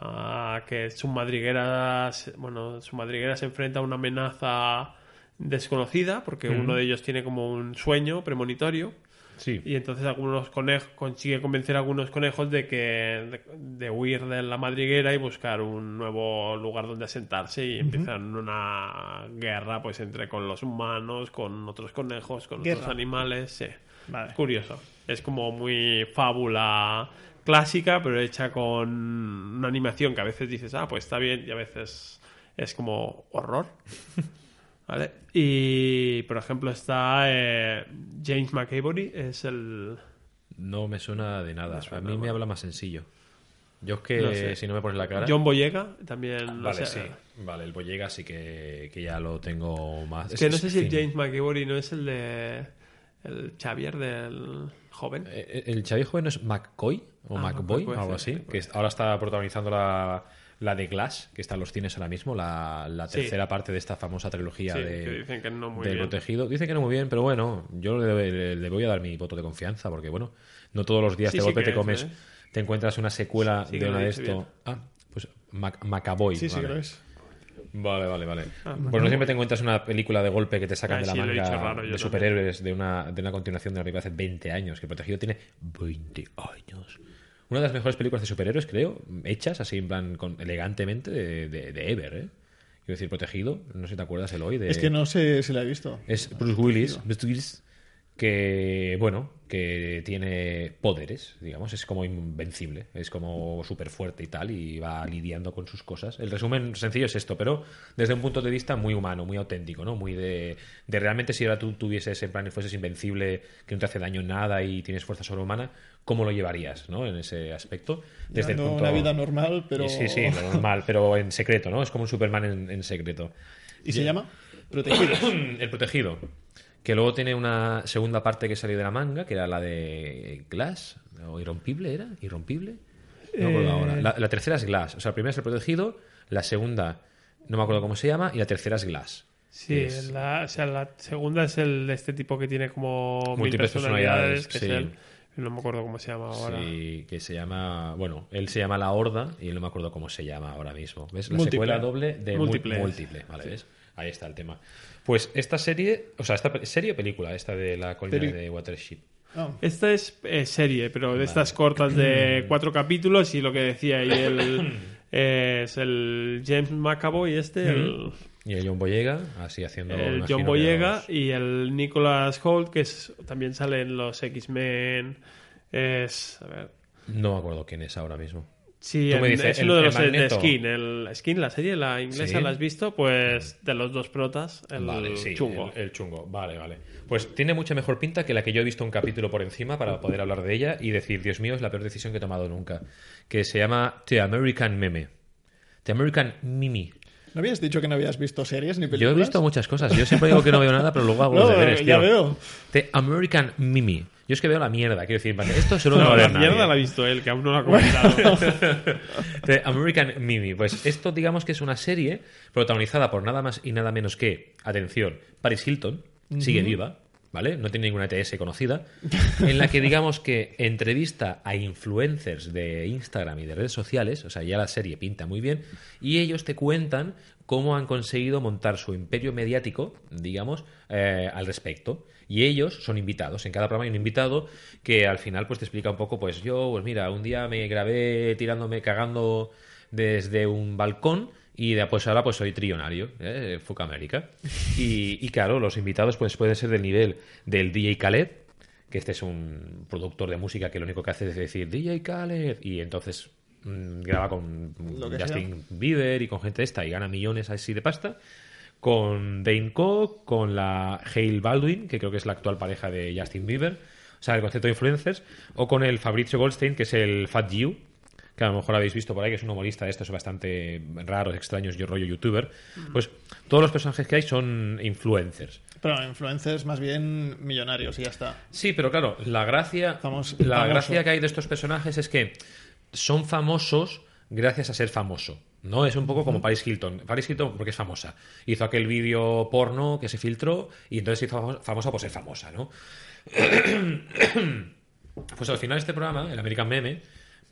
a que su madriguera se- bueno su madriguera se enfrenta a una amenaza desconocida porque uno de ellos tiene como un sueño premonitorio Sí. y entonces algunos conejos consigue convencer a algunos conejos de que de, de huir de la madriguera y buscar un nuevo lugar donde asentarse y empiezan una guerra pues entre con los humanos, con otros conejos, con Guerra. otros animales, sí. Vale. Es curioso. Es como muy fábula clásica, pero hecha con una animación que a veces dices, ah, pues está bien, y a veces es como horror. ¿Vale? Y, por ejemplo, está eh, James McAvoy, es el... No me suena de nada. suena, a mí me habla más sencillo. Yo es que No sé. si no me pones la cara. John Boyega, también... no Vale, sé, sí. Vale, el Boyega sí que, que ya lo tengo más. Es que no sé si el. James McAvoy no es el de... El Xavier del joven. Eh, El Xavier joven es McCoy o Ah, McBoy, McCoy, algo sí, así, sí, que ahora está protagonizando la, la de Glass, que está en los cines ahora mismo, la, la Sí. tercera parte de esta famosa trilogía Sí, de, que dicen que no muy del bien. protegido. Dicen que no muy bien, pero bueno, yo le, le- le voy a dar mi voto de confianza, porque bueno, no todos los días Sí, de sí golpe te es, comes, ¿eh? te encuentras una secuela Sí de una de esto. bien. Ah, pues Mac Macaboy. Sí, sí vale. lo es. Vale, vale, vale. Ah, pues no siempre te encuentras una película de golpe que te sacan Ah, de la sí, manga raro, de superhéroes de una, de una continuación de una película hace 20 años, que Protegido tiene 20 años. Una de las mejores películas de superhéroes, creo, hechas así en plan con, elegantemente de, de, de Ever, ¿eh? Quiero decir, Protegido, no sé si te acuerdas el hoy de... Es que no sé si la he visto. Es Bruce Willis, Bruce Willis, que, bueno, que tiene poderes, digamos, es como invencible, es como súper fuerte y tal, y va lidiando con sus cosas. El resumen sencillo es esto, pero desde un punto de vista muy humano, muy auténtico, ¿no? Muy de, de realmente si ahora tú tuvieses en plan y fueses invencible, que no te hace daño nada y tienes fuerza sobrehumana, ¿cómo lo llevarías, ¿no? En ese aspecto. Desde el punto... una vida normal, pero... Sí, sí, normal, pero en secreto, ¿no? Es como un Superman en, en secreto. ¿Y se llama? Protegidos. El protegido. Que luego tiene una segunda parte que salió de la manga, que era la de Glass. ¿O Irrompible era? ¿Irrompible? No me acuerdo Eh. ahora. La, la tercera es Glass. O sea, la primera es el protegido, la segunda no me acuerdo cómo se llama, y la tercera es Glass. Sí, Es- la, o sea, la segunda es el de este tipo que tiene como mil Múltiples personalidades, personalidades, que sí. es él. No me acuerdo cómo se llama ahora. Sí, que se llama. Bueno, él se llama La Horda y no me acuerdo cómo se llama ahora mismo. ¿Ves? La Múltiple. secuela doble de Múltiple. múltiple. múltiple. Vale, ¿ves? Ahí está el tema. Pues esta serie, o sea, esta serie o película, esta de la colina de Watership. Ah, Esta es eh, serie, pero de estas cortas de cuatro capítulos y lo que decía ahí el, es el James McAvoy este, el, Y el John Boyega, así haciendo. el John Boyega los- y el Nicholas Holt que es, también sale en los X-Men. Es, a ver, No me acuerdo quién es ahora mismo. Sí, Tú me en- dices, es el- uno de los de-. Skin. El Skin, la serie, la inglesa, Sí. ¿la has visto? Pues de los dos protas, el Vale, sí, chungo. El, el chungo, vale, vale. Pues tiene mucha mejor pinta que la que yo he visto un capítulo por encima para poder hablar de ella y decir, Dios mío, es la peor decisión que he tomado nunca. Que se llama The American Meme. The American Mimi. ¿No habías dicho que no habías visto series ni Yo películas? he visto muchas cosas. Yo siempre digo que no veo nada, pero luego hago los No, deberes, ya tío. veo. The American Mimi. Yo es que veo la mierda, quiero decir, esto solo no la mierda nadie. la ha visto él, que aún no la ha comentado. The American Mimi. Pues esto, digamos que es una serie protagonizada por nada más y nada menos que, atención, Paris Hilton, sigue viva, ¿vale? No tiene ninguna ETS conocida, en la que digamos que entrevista a influencers de Instagram y de redes sociales, o sea, ya la serie pinta muy bien, y ellos te cuentan cómo han conseguido montar su imperio mediático, digamos, eh, al respecto. Y ellos son invitados. En cada programa hay un invitado que al final pues te explica un poco, pues yo, pues mira, un día me grabé tirándome, cagando desde un balcón y de, pues ahora pues soy trillonario, ¿eh? Fuca América. Y, y claro, los invitados pues pueden ser del nivel del DJ Khaled, que este es un productor de música que lo único que hace es decir DJ Khaled y entonces mm, graba con Justin Bieber y con gente esta y gana millones así de pasta con Dane Cook, con la Hale Baldwin, que creo que es la actual pareja de Justin Bieber, o sea, el concepto de influencers, o con el Fabrizio Goldstein, que es el Fat You, que a lo mejor habéis visto por ahí, que es un humorista de estos bastante raros, extraños, yo rollo youtuber. Pues todos los personajes que hay son influencers. Pero influencers más bien millonarios y ya está. Sí, pero claro, la gracia, Famos- la famoso. gracia que hay de estos personajes es que son famosos gracias a ser famoso. ¿No? Es un poco como Paris Hilton. Paris Hilton porque es famosa. Hizo aquel vídeo porno que se filtró y entonces se hizo famo- famosa por ser famosa, ¿no? Pues al final este programa, el American Meme,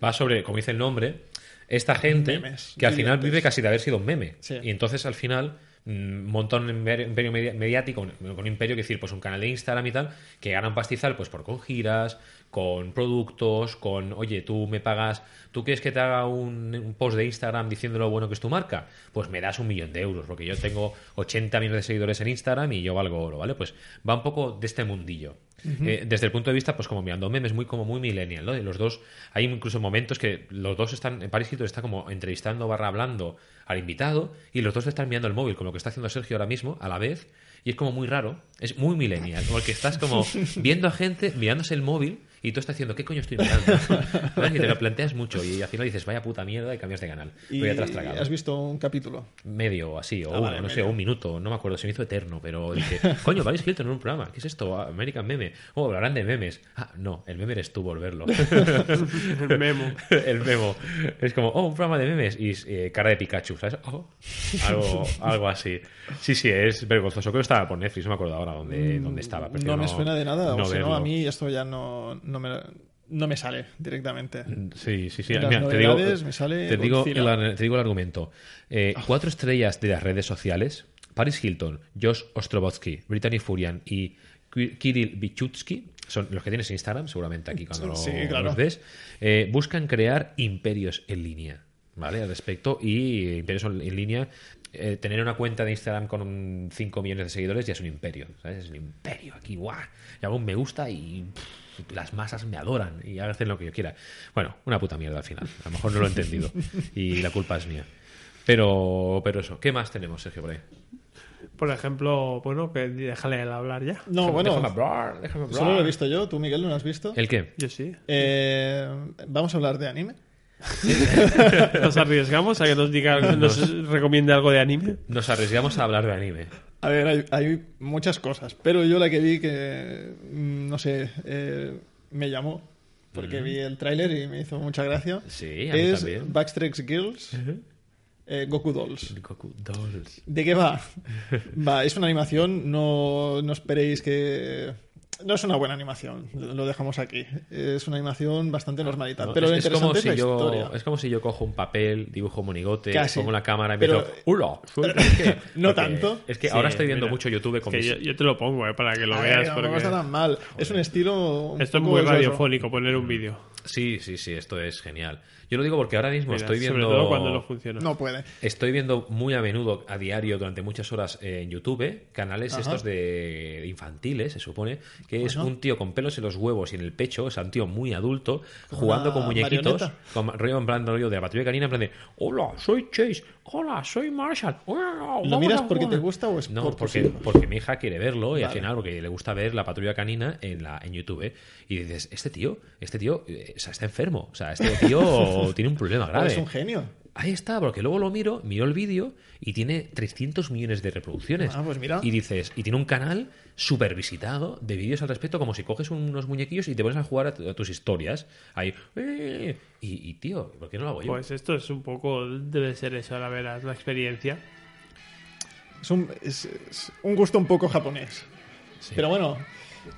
va sobre, como dice el nombre, esta gente Memes, que al final vive casi de haber sido un meme. Sí. Y entonces al final mm, monta un imperio mediático, un, un imperio, que decir, pues un canal de Instagram y tal, que ganan pastizal pues por con giras, con productos, con, oye, tú me pagas, ¿tú quieres que te haga un, un post de Instagram diciendo lo bueno que es tu marca? Pues me das un millón de euros, porque yo tengo 80 millones de seguidores en Instagram y yo valgo oro, ¿vale? Pues va un poco de este mundillo. Eh, desde el punto de vista, pues como mirando memes, muy como muy millennial, ¿no? Y los dos, hay incluso momentos que los dos están, en Hilton está como entrevistando barra hablando al invitado y los dos están mirando el móvil, como lo que está haciendo Sergio ahora mismo, a la vez, y es como muy raro, es muy millennial, como el que estás como viendo a gente mirándose el móvil y tú estás diciendo, ¿qué coño estoy mirando? Y te lo planteas mucho y al final dices, vaya puta mierda y cambias de canal. ¿Y Pero ya te has tragado. has visto un capítulo? Medio o así, o Ah, uno, vale, no sé, medio. un minuto, no me acuerdo, se me hizo eterno, pero dije, coño, Paris Hilton en un programa, ¿qué es esto? Ah, American Meme. Oh, hablarán de memes. Ah, no, el meme eres tú volverlo. El memo. el memo. Es como, oh, un programa de memes y eh, cara de Pikachu, ¿sabes? Oh, algo, algo así. Sí, sí, es vergonzoso. Creo que estaba por Netflix, no me acuerdo ahora dónde, dónde estaba. No me suena de nada, no o si no, a mí esto ya no, no, me, no me sale directamente. Sí, sí, sí. Las Mira, te digo, me sale te, digo el, te digo el argumento. Eh, cuatro estrellas de las redes sociales, Paris Hilton, Josh Ostrobotsky, Brittany Furian y Ki- Kirill Bichutsky, son los que tienes en Instagram, seguramente aquí cuando lo- claro. los ves, eh, buscan crear imperios en línea, ¿vale? Al respecto, y imperios en en línea, eh, tener una cuenta de Instagram con 5 millones de seguidores ya es un imperio, ¿sabes? Es un imperio aquí, guau. Y hago un me gusta y pff, las masas me adoran y hacen lo que yo quiera. Bueno, una puta mierda al final. A lo mejor no lo he entendido y la culpa es mía. Pero, pero eso, ¿qué más tenemos, Sergio, por ahí? Por ejemplo, bueno, que déjale hablar ya. No, bueno, déjame hablar, déjame hablar. solo lo he visto yo. ¿Tú, Miguel, no lo has visto? ¿El qué? Yo sí. Eh, Vamos a hablar de anime. Nos arriesgamos a que nos diga, nos recomiende algo de anime. Nos arriesgamos a hablar de anime. A ver, hay, hay muchas cosas, pero yo la que vi que, mm, no sé, eh, me llamó, porque vi el tráiler y me hizo mucha gracia. Sí, a mí es también. Backstreet Girls, eh, Goku Dolls. Goku Dolls. ¿De qué va? Va, es una animación, no, no esperéis que... No es una buena animación, lo dejamos aquí. Es una animación bastante normalita. No, pero es, lo es como interesante es, si la yo, historia. es como si yo cojo un papel, dibujo monigote, Casi. pongo la cámara y Pero- empiezo. No sé qué". No tanto. Es que Sí, ahora estoy viendo mira, mucho YouTube con Que mis- yo, yo te lo pongo, eh, para que lo veas. tampoco Porque está tan mal. Es un estilo. un esto es muy radiofónico, poner un vídeo. Sí, sí, sí, esto es genial. Yo lo digo porque ahora mismo Mira, estoy viendo. Sobre todo cuando no funciona. No puede. Estoy viendo muy a menudo, a diario, durante muchas horas eh, en YouTube, canales Ajá. estos de infantiles, se supone, que es un tío con pelos en los huevos y en el pecho, o sea, un tío muy adulto, jugando una con muñequitos, marioneta. con rollo en plan rollo de la patrulla canina, en plan de, hola, soy Chase, hola, soy Marshall. hola, ¿Lo miras porque jugar". te gusta o es No, por porque, porque mi hija quiere verlo y al final porque le gusta ver la patrulla canina en, la, en YouTube. Y dices, este tío, este tío, eh, o sea, está enfermo, o sea, este tío tiene un problema grave. es un genio. Ahí está, porque luego lo miro, miro el vídeo y tiene 300 millones de reproducciones. Ah, pues mira. Y dices, y tiene un canal súper visitado de vídeos al respecto, como si coges unos muñequillos y te pones a jugar a, tu- a tus historias. Ahí, "Eh", y, y, tío, ¿por qué no lo hago yo? Pues esto es un poco, debe ser eso, la verdad, la experiencia. Es un, es- es un gusto un poco japonés. Sí. Pero bueno,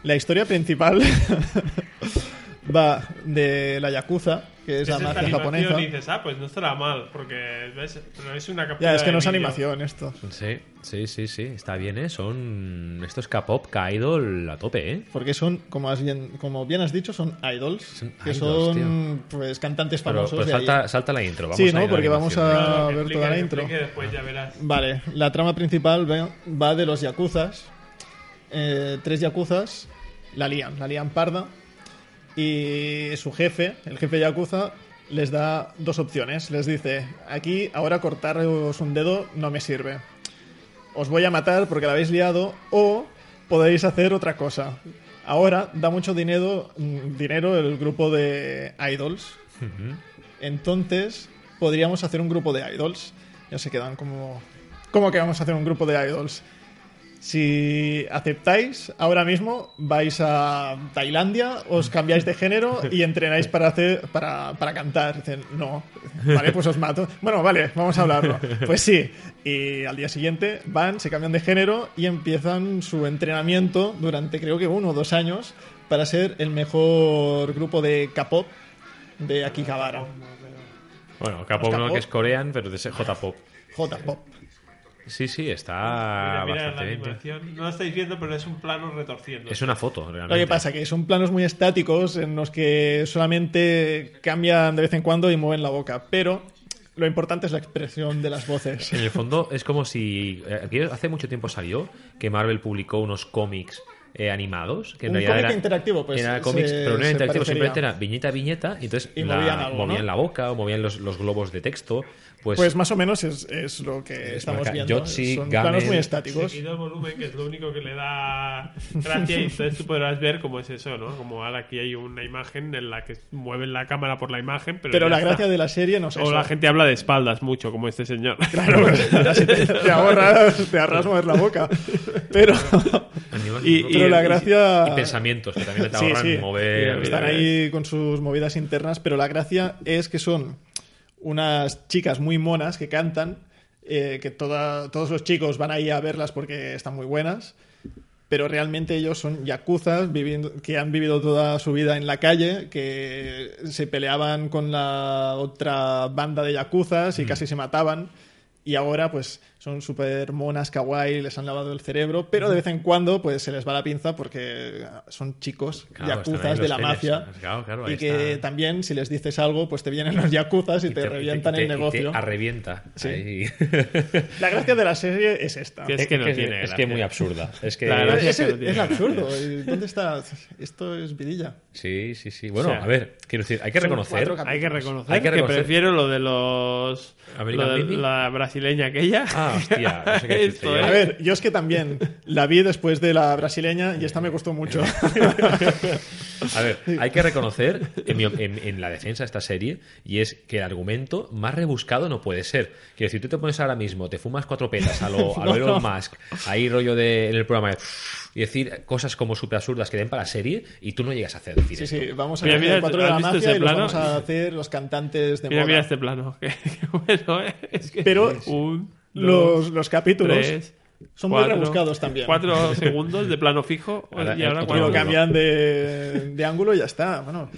la historia principal va de la Yakuza, que es la mafia japonesa. y dices, ah, pues no estará mal, porque ¿ves? Pero es una captura Ya, es que de no es animación esto. Sí, sí, sí, sí, está bien, ¿eh? Son... Esto es K-pop, K-idol a tope, ¿eh? Porque son, como, has bien, como bien has dicho, son idols. Son que idols, son pues cantantes Pero, famosos. pero de ahí. salta, salta la intro, vamos Sí, a ¿no? a Porque vamos a- ver toda la intro. explique, después ya verás. Vale, la trama principal va, va de los yakuzas. Eh, tres yakuzas la lían, la lían parda. Y su jefe, el jefe yakuza, les da dos opciones. Les dice, aquí ahora cortaros un dedo no me sirve. Os voy a matar porque la habéis liado o podéis hacer otra cosa. Ahora da mucho dinero, mm, dinero el grupo de idols. Entonces podríamos hacer un grupo de idols. Ya se quedan como... ¿Cómo que vamos a hacer un grupo de idols? Si aceptáis, ahora mismo vais a Tailandia, os cambiáis de género y entrenáis para hacer para, para cantar. Dicen, no, vale, pues os mato. Bueno, vale, vamos a hablarlo. Pues sí. Y al día siguiente van, se cambian de género y empiezan su entrenamiento durante creo que uno o dos años para ser el mejor grupo de K-pop de Akihabara. Bueno, K-pop no, que es corean, pero de J-pop. J-pop. Sí, sí, está Mira, mira bastante la bien. No lo estáis viendo, pero es un plano retorciendo. Es una foto, Lo realmente. que pasa que son planos muy estáticos en los que solamente cambian de vez en cuando y mueven la boca, pero lo importante es la expresión de las voces. En el fondo es como si... eh, aquí hace mucho tiempo salió que Marvel publicó unos cómics eh, animados. Que Un cómic era- interactivo, pues, Era se- cómics, pero no era interactivo, parecería. simplemente era viñeta a viñeta y entonces Y la- movían algo, ¿no? movían la boca o movían los, los globos de texto. Pues, Pues más o menos es, es lo que estamos marca viendo. Yotzi, Son Gamen. planos muy estáticos. Seguido el volumen, que es lo único que le da gracia, y entonces tú podrás ver cómo es eso, ¿no? Como ahora aquí hay una imagen en la que mueven la cámara por la imagen, pero, Pero la está. gracia de la serie no es O eso. la gente habla de espaldas mucho, como este señor. Claro, te, te ahorras, te ahorras mover la boca. Pero animales, y- pero la gracia- Y pensamientos, que también te Sí, ahorran sí. mover... están ahí con sus movidas internas, pero la gracia es que son unas chicas muy monas que cantan, eh, que toda- todos los chicos van ahí a verlas porque están muy buenas, pero realmente ellos son yakuzas viviendo, que han vivido toda su vida en la calle, que se peleaban con la otra banda de yakuzas y casi se mataban. Y ahora, pues, son súper monas, kawaii, les han lavado el cerebro, pero de vez en cuando, pues, se les va la pinza porque son chicos Claro, yakuzas de la genes. mafia. Claro, claro, y que está. también, si les dices algo, pues te vienen los yakuzas y, te, revientan y te- el y te negocio. arrevienta. Sí. La gracia de la serie es esta. Que es que no es, tiene es gracia. que muy absurda. Es que... La Es, que no tiene es gracia. absurdo. ¿Y ¿Dónde está? Esto es vidilla. Sí, sí, sí. Bueno, O sea, a ver, quiero decir, hay que reconocer... Hay que reconocer Hay que reconocer- prefiero lo de los. Lo de la brasileña aquella. Ah, hostia, no sé qué decirte Esto. ¿eh? A ver, yo es que también la vi después de la brasileña y esta me gustó mucho. A ver, hay que reconocer en, mi- en- en la defensa de esta serie y es que el argumento más rebuscado no puede ser. Quiero decir, tú te pones ahora mismo, te fumas cuatro petas a lo, a lo No, Elon no. Musk, ahí rollo de, en el programa de- y decir cosas como súper absurdas que den para la serie y tú no llegas a hacer decir Sí, esto. sí, vamos a Mira, hacer mira, el cuatro de ¿has la ese y los vamos a hacer los cantantes de Mira, moda. mira este plano. Qué, qué bueno, ¿eh? Es que Pero un, los, los capítulos tres, son muy rebuscados también. Cuatro segundos de plano fijo Ahora, y ahora lo cuatro- cambian de, de ángulo y ya está. Bueno,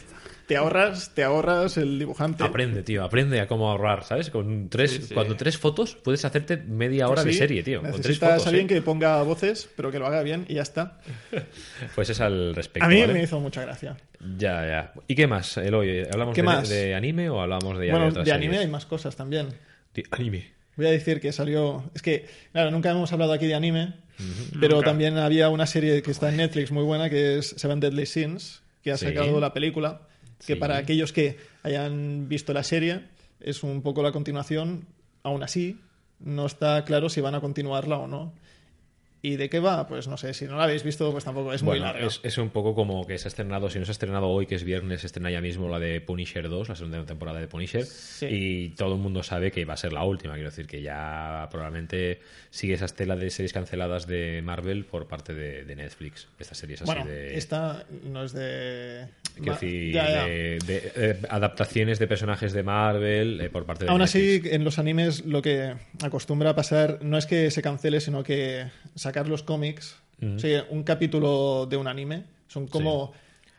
te ahorras, te ahorras el dibujante. Aprende, tío, aprende a cómo ahorrar, ¿sabes? Con tres, Sí, sí. Cuando tres fotos puedes hacerte media hora de Sí, serie, tío. Con tres Necesitas fotos, alguien ¿eh? que ponga voces, pero que lo haga bien y ya está. Pues es al respecto. A mí ¿vale? me hizo mucha gracia. Ya, ya. ¿Y qué más, Eloy? ¿Hablamos ¿Qué de, más? de anime o hablamos de, bueno, otras de anime hay más cosas también. De anime. Voy a decir que salió. Es que, claro, nunca hemos hablado aquí de anime, pero también había una serie que está en Netflix muy buena que es Seven Deadly Sins, que ha Sí. sacado la película. Que Sí. para aquellos que hayan visto la serie es un poco la continuación. Aún así, no está claro si van a continuarla o no. ¿Y de qué va? Pues no sé, si no la habéis visto, pues tampoco es muy larga. es, es un poco como que se ha estrenado, si no se ha estrenado hoy, que es viernes, se estrena ya mismo la de Punisher 2, la segunda temporada de Punisher, Sí. y todo el mundo sabe que va a ser la última, quiero decir que ya probablemente sigue esa estela de series canceladas de Marvel por parte de, de Netflix, estas series así Bueno, de... esta no es de. quiero decir, ya, ya. de, de, eh, adaptaciones de personajes de Marvel eh, por parte de Aún así, Netflix. en los animes lo que acostumbra a pasar no es que se cancele, sino que sacar los cómics, un capítulo de un anime, son como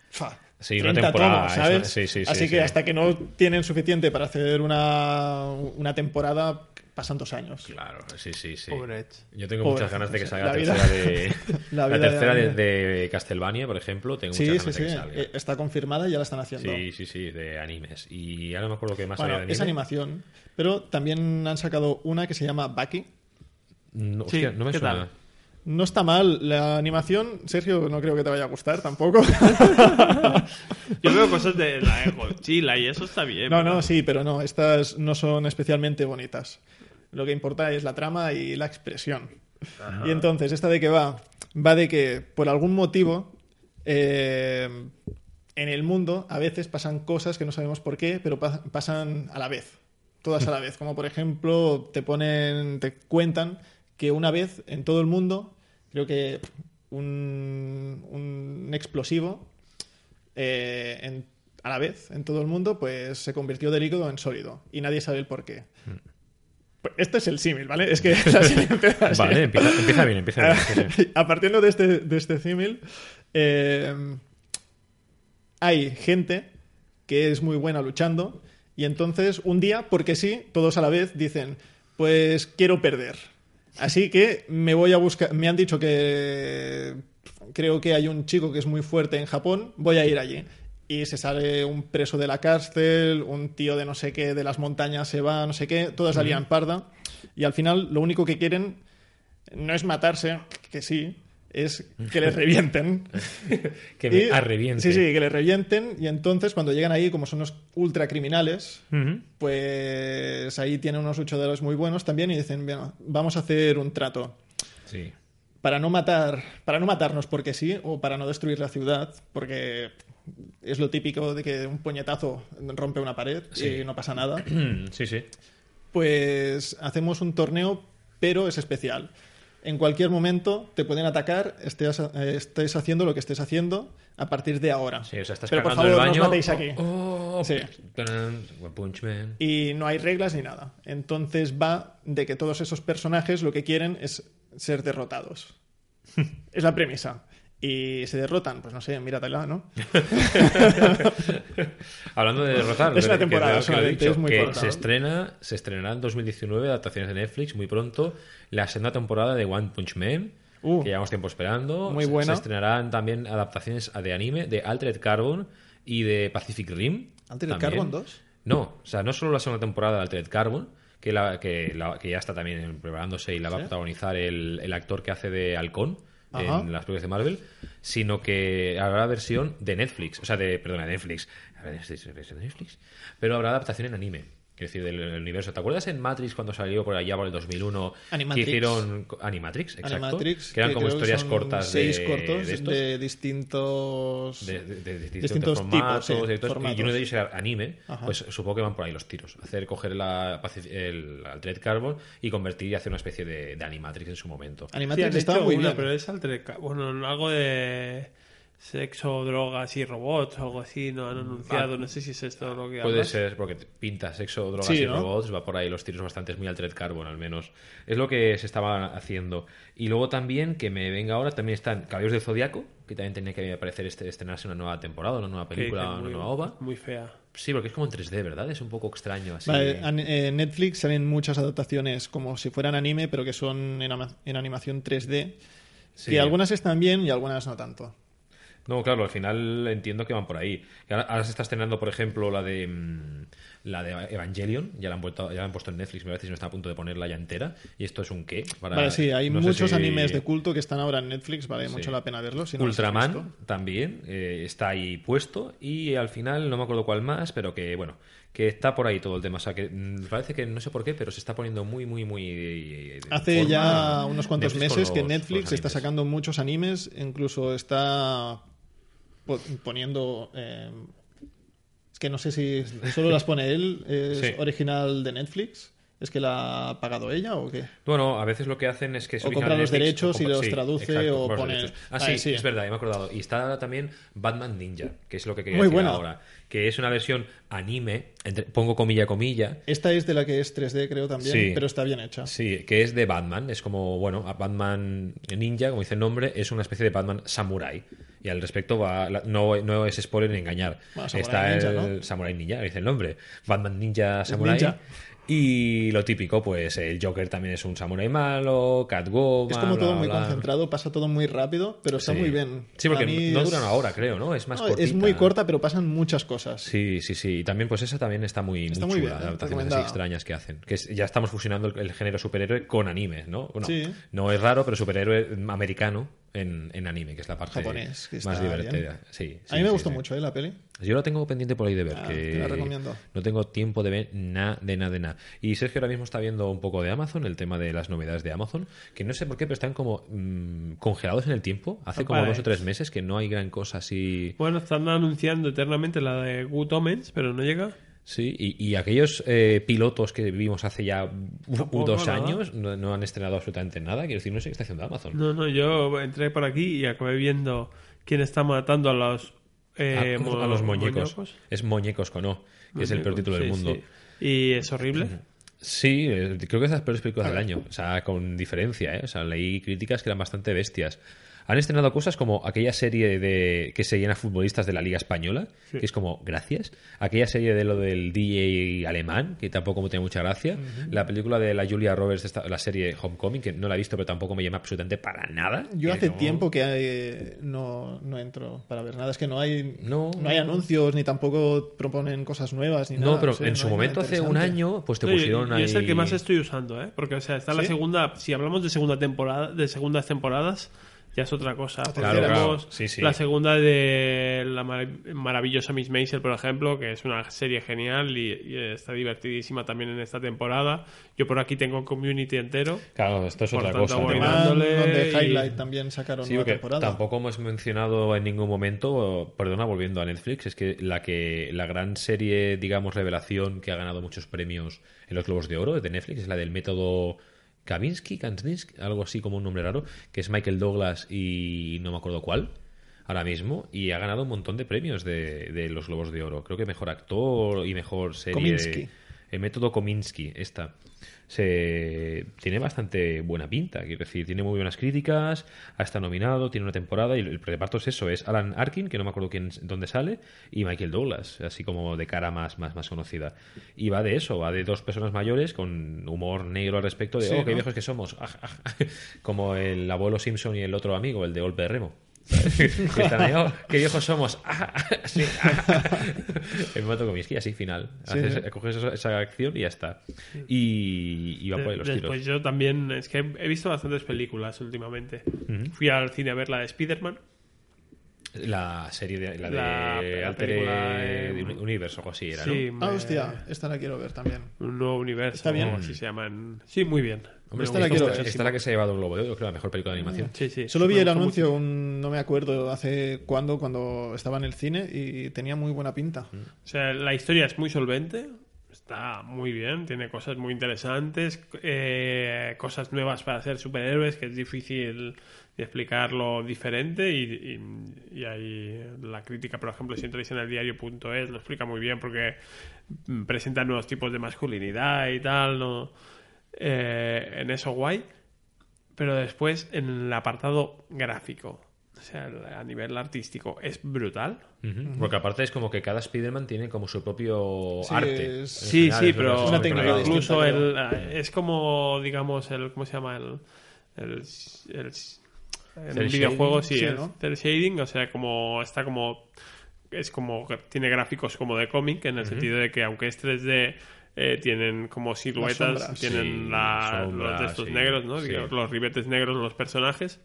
fa, Sí, una 30 temporada, tomos, ¿sabes? sí, sí, sí, así que sí. hasta que no tienen suficiente para hacer una, una temporada, pasan dos años. Claro, sí, sí, sí. Pobre. Yo tengo Pobre, muchas ganas de que salga la la tercera de la tercera de, Castlevania, por ejemplo, tengo Sí, muchas sí, ganas sí, de que salga. eh, está confirmada y ya la están haciendo. Sí, sí, sí, de animes. Y ahora no me acuerdo qué más Bueno, había de es anime. animación, pero también han sacado una que se llama Baki. No, Sí, hostia, no me ¿qué suena. tal? No está mal la animación, Sergio, no creo que te vaya a gustar tampoco. Yo veo cosas de la Godzilla y eso está bien. No, pero- no, sí, pero no, estas no son especialmente bonitas. Lo que importa es la trama y la expresión. Y entonces, ¿esta de qué va? Va de que, por algún motivo, eh, en el mundo a veces pasan cosas que no sabemos por qué, pero pa- pasan a la vez. Todas a la vez. Como por ejemplo, te ponen, te cuentan que una vez en todo el mundo creo que un, un explosivo eh, en- a la vez en todo el mundo, pues se convirtió de líquido en sólido y nadie sabe el por qué. Pues este es el símil, ¿vale? Es que empieza así. Vale, empieza, empieza bien, empieza bien. sí, sí. a partir de este, de este símil, eh, hay gente que es muy buena luchando y entonces un día, porque sí, todos a la vez dicen, pues quiero perder. Así que me voy a buscar, me han dicho que creo que hay un chico que es muy fuerte en Japón, voy a ir allí. Y se sale un preso de la cárcel, un tío de no sé qué, de las montañas se va, no sé qué, todas salían parda. Y al final lo único que quieren no es matarse, que sí, es que les revienten. Que me Y- arreviente. Sí, sí, que les revienten. Y entonces, cuando llegan ahí, como son unos ultracriminales, Ujú. pues ahí tienen unos luchadores muy buenos también y dicen, "Bien, vamos a hacer un trato. Sí. Para no matar, para no matarnos porque sí, o para no destruir la ciudad, porque es lo típico de que un puñetazo rompe una pared Sí. y no pasa nada. Sí, sí. Pues hacemos un torneo, pero es especial. En cualquier momento te pueden atacar, estés, eh, estés haciendo lo que estés haciendo a partir de ahora. Sí, o sea, estás pero por favor, no os matéis aquí. Oh, oh, Sí. Punch Man. Y no hay reglas ni nada. Entonces va de que todos esos personajes lo que quieren es ser derrotados. es la premisa. Y se derrotan, pues no sé, míratela, ¿no? Hablando de derrotar, Es una que- que temporada que dicho, es muy que corta, se ¿no? estrena, se estrenará en 2019 adaptaciones de Netflix muy pronto la segunda temporada de One Punch Man. Uh. que llevamos tiempo esperando. Muy Se- buena. Se estrenarán también adaptaciones de anime de Altered Carbon y de Pacific Rim. ¿Altered también. Carbon 2? No, o sea, no solo la segunda temporada de Altered Carbon, que, la, que, la- que ya está también preparándose y la va a protagonizar el, el actor que hace de Halcón Ajá. en las películas de Marvel, sino que habrá versión de Netflix, o sea, de, perdona, de Netflix, de Netflix, pero habrá adaptación en anime. Es decir, del, universo. ¿Te acuerdas en Matrix cuando salió por allá por el 2001? Animatrix. Que hicieron Animatrix, exacto. Animatrix, que eran como historias cortas seis de, cortos de estos. de distintos de, de- de distintos, distintos formatos, tipos, sí, de estos, formatos. y uno de ellos era anime, Ajá. pues supongo que van por ahí los tiros. Hacer coger la, el Altered Carbon y convertir y hacer una especie de, de Animatrix en su momento. Animatrix estaba muy bien. pero es Altered Ca- Bueno, algo de sexo, drogas y robots o algo así, no han anunciado. no sé si es esto lo que Puede hablas. ser, porque pinta sexo, drogas Sí, y ¿no? robots, va por ahí los tiros bastantes muy Altered Carbon al menos. Es lo que se estaba haciendo. Y luego también, que me venga ahora, también están Caballeros del Zodiaco, que también tenía que aparecer este, estrenarse una nueva temporada, una nueva película, una muy- nueva ova. Muy fea. Sí, porque es como en 3D, ¿verdad? Es un poco extraño así. Vale, an- eh, en Netflix salen muchas adaptaciones como si fueran anime, pero que son en, en animación 3D. Sí. Que algunas están bien y algunas no tanto. No, claro, al final entiendo que van por ahí. Ahora, ahora se está estrenando, por ejemplo, la de mm, la de Evangelion, ya la han vuelto, ya la han puesto en Netflix, me parece que no está a punto de ponerla ya entera. ¿Y esto es un qué? Para- Vale, sí, hay no muchos si- animes de culto que están ahora en Netflix, vale Sí. mucho la pena verlos. si no Ultraman también eh, está ahí puesto y al final no me acuerdo cuál más, pero que bueno, que está por ahí todo el tema. O sea, que mm, parece que no sé por qué, pero se está poniendo muy, muy, muy. eh, Hace ya unos cuantos Netflix meses que Netflix está sacando muchos animes, incluso está poniendo... eh, es que no sé si solo las pone él, es Sí. original de Netflix. ¿Es que la ha pagado ella o qué? Bueno, a veces lo que hacen es que es O compra los Netflix, derechos y los traduce o pone-. Ah, sí, sí. es verdad, ya me he acordado. Y está también Batman Ninja, que es lo que quería Muy decir buena. ahora. Que es una versión anime, entre- pongo comilla, comilla, Esta es de la que es 3D, creo también, Sí. pero está bien hecha. Sí, que es de Batman. Es como, bueno, Batman Ninja, como dice el nombre, es una especie de Batman Samurai. Y al respecto va, no, no es spoiler ni engañar. Bueno, Está Ninja, el ¿no? Samurai Ninja, dice el nombre. Batman Ninja Samurai. ninja. Y lo típico, pues el Joker también es un samurai malo, Catwoman. Es como todo bla, muy bla. concentrado, pasa todo muy rápido, pero está Sí. muy bien. Sí, porque no es- dura una hora, creo, ¿no? Es más No, cortita. es muy corta, pero pasan muchas cosas. Sí, sí, sí. Y también, pues esa también está muy, Está muy chula, bien, ¿eh? adaptaciones así extrañas que hacen. Que es- ya estamos fusionando el, el género superhéroe con anime, ¿no? Bueno, Sí. No es raro, pero superhéroe americano en, en anime, que es la parte Japonés, que más divertida. Sí, A mí me sí, gustó sí. mucho ¿eh? la peli. Yo la tengo pendiente por ahí de ver, Ah, que te la recomiendo. no tengo tiempo de ver nada, de nada, de nada. Y Sergio ahora mismo está viendo un poco de Amazon, el tema de las novedades de Amazon, que no sé por qué, pero están como mm, congelados en el tiempo. Hace como dos o tres meses que no hay gran cosa así. Bueno, están anunciando eternamente la de Good Omens, pero no llega. Sí, y, y aquellos eh, pilotos que vimos hace ya dos años no, no han estrenado absolutamente nada. Quiero decir, no sé qué está haciendo Amazon. No, no, yo entré por aquí y acabé viendo quién está matando a los... eh, a, mo- a los muñecos. muñecos. Es Muñecos con O, que es el peor título del mundo. sí. Y es horrible. Sí, eh, creo que es de las peores películas del año. O sea, con diferencia, ¿eh? O sea, leí críticas que eran bastante bestias. Han estrenado cosas como aquella serie de que seguían a futbolistas de la Liga Española, que es como, gracias. Aquella serie de lo del DJ alemán, que tampoco me tiene mucha gracia. La película de la Julia Roberts, esta- la serie Homecoming, que no la he visto, pero tampoco me llama absolutamente para nada. Yo hace no- tiempo que eh, no, no entro para ver nada. Es que no hay, No. hay anuncios ni tampoco proponen cosas nuevas ni nada. No, pero sé, en no su hay momento, hace un año, pues te Sí, pusieron y, ahí... es el que más estoy usando, ¿eh? Porque, o sea, está la ¿Sí? segunda... Si hablamos de segunda temporada, de segundas temporadas, ya es otra cosa. Claro, claro. tenemos Sí, sí. la segunda de la mar- maravillosa Miss Maisel, por ejemplo, que es una serie genial y, y está divertidísima también en esta temporada. Yo por aquí tengo Community entero. Claro, esto es Por otra tanto, cosa. donde y- Highlight también sacaron Sí, porque temporada. tampoco hemos mencionado en ningún momento, perdona, volviendo a Netflix, es que la que la gran serie, digamos, revelación que ha ganado muchos premios en los Globos de Oro de Netflix es la del método Kavinsky, Kandinsky, algo así como un nombre raro, que es Michael Douglas y no me acuerdo cuál ahora mismo y ha ganado un montón de premios de, de los Globos de Oro. Creo que mejor actor y mejor serie. Kominsky. El método Kominsky, esta. Se tiene bastante buena pinta, quiero decir, tiene muy buenas críticas, ha estado nominado, tiene una temporada y el reparto es eso, es Alan Arkin, que no me acuerdo quién dónde sale, y Michael Douglas, así como de cara más, más, más conocida. Y va de eso, va de dos personas mayores con humor negro al respecto de, Sí, oh, qué ¿no? viejos que somos, como el abuelo Simpson y el otro amigo, el de Golpe de Remo. están ahí, "Oh, qué viejos somos. Sí, el mato Comiskey, así final. Sí, Haces- sí. Coges esa, esa acción y ya está. Y, y va por ahí los Después tiros. yo también... Es que he visto bastantes películas últimamente. Fui al cine a ver la de Spider-Man. La serie de la, La- de Alter película, Universo o así era, Sí, ¿no? Ah, me- hostia, esta la quiero ver también. Un nuevo universo. Está bien. así se llaman. Sí, muy bien. Hombre, esta, la gustó quiero esta- ver. esta es la que se ha llevado un globo de oro, creo, la mejor película de animación. Sí, sí. Solo vi el anuncio, un, no me acuerdo hace cuándo, cuando estaba en el cine y tenía muy buena pinta. O sea, la historia es muy solvente. Está muy bien, tiene cosas muy interesantes, eh, cosas nuevas para ser superhéroes, que es difícil de explicarlo diferente. Y, y, y ahí la crítica, por ejemplo, si entráis en el diario.es, lo explica muy bien porque mm, presenta nuevos tipos de masculinidad y tal. ¿no? Eh, en eso guay. Pero después, en el apartado gráfico, o sea, a nivel artístico, es brutal. Porque aparte es como que cada Spider-Man tiene como su propio Sí, arte. es- Sí, general, sí, es pero una incluso el, eh, es como, digamos, el ¿cómo se llama? El, el, el- en un videojuego, sí, sí, el ¿no? cel shading, o sea, como está como es como tiene gráficos como de cómic en el sentido de que aunque es 3D eh, tienen como siluetas, tienen Sí, la- sombras, los de estos sí, negros, ¿no? sí. Los ribetes negros los personajes.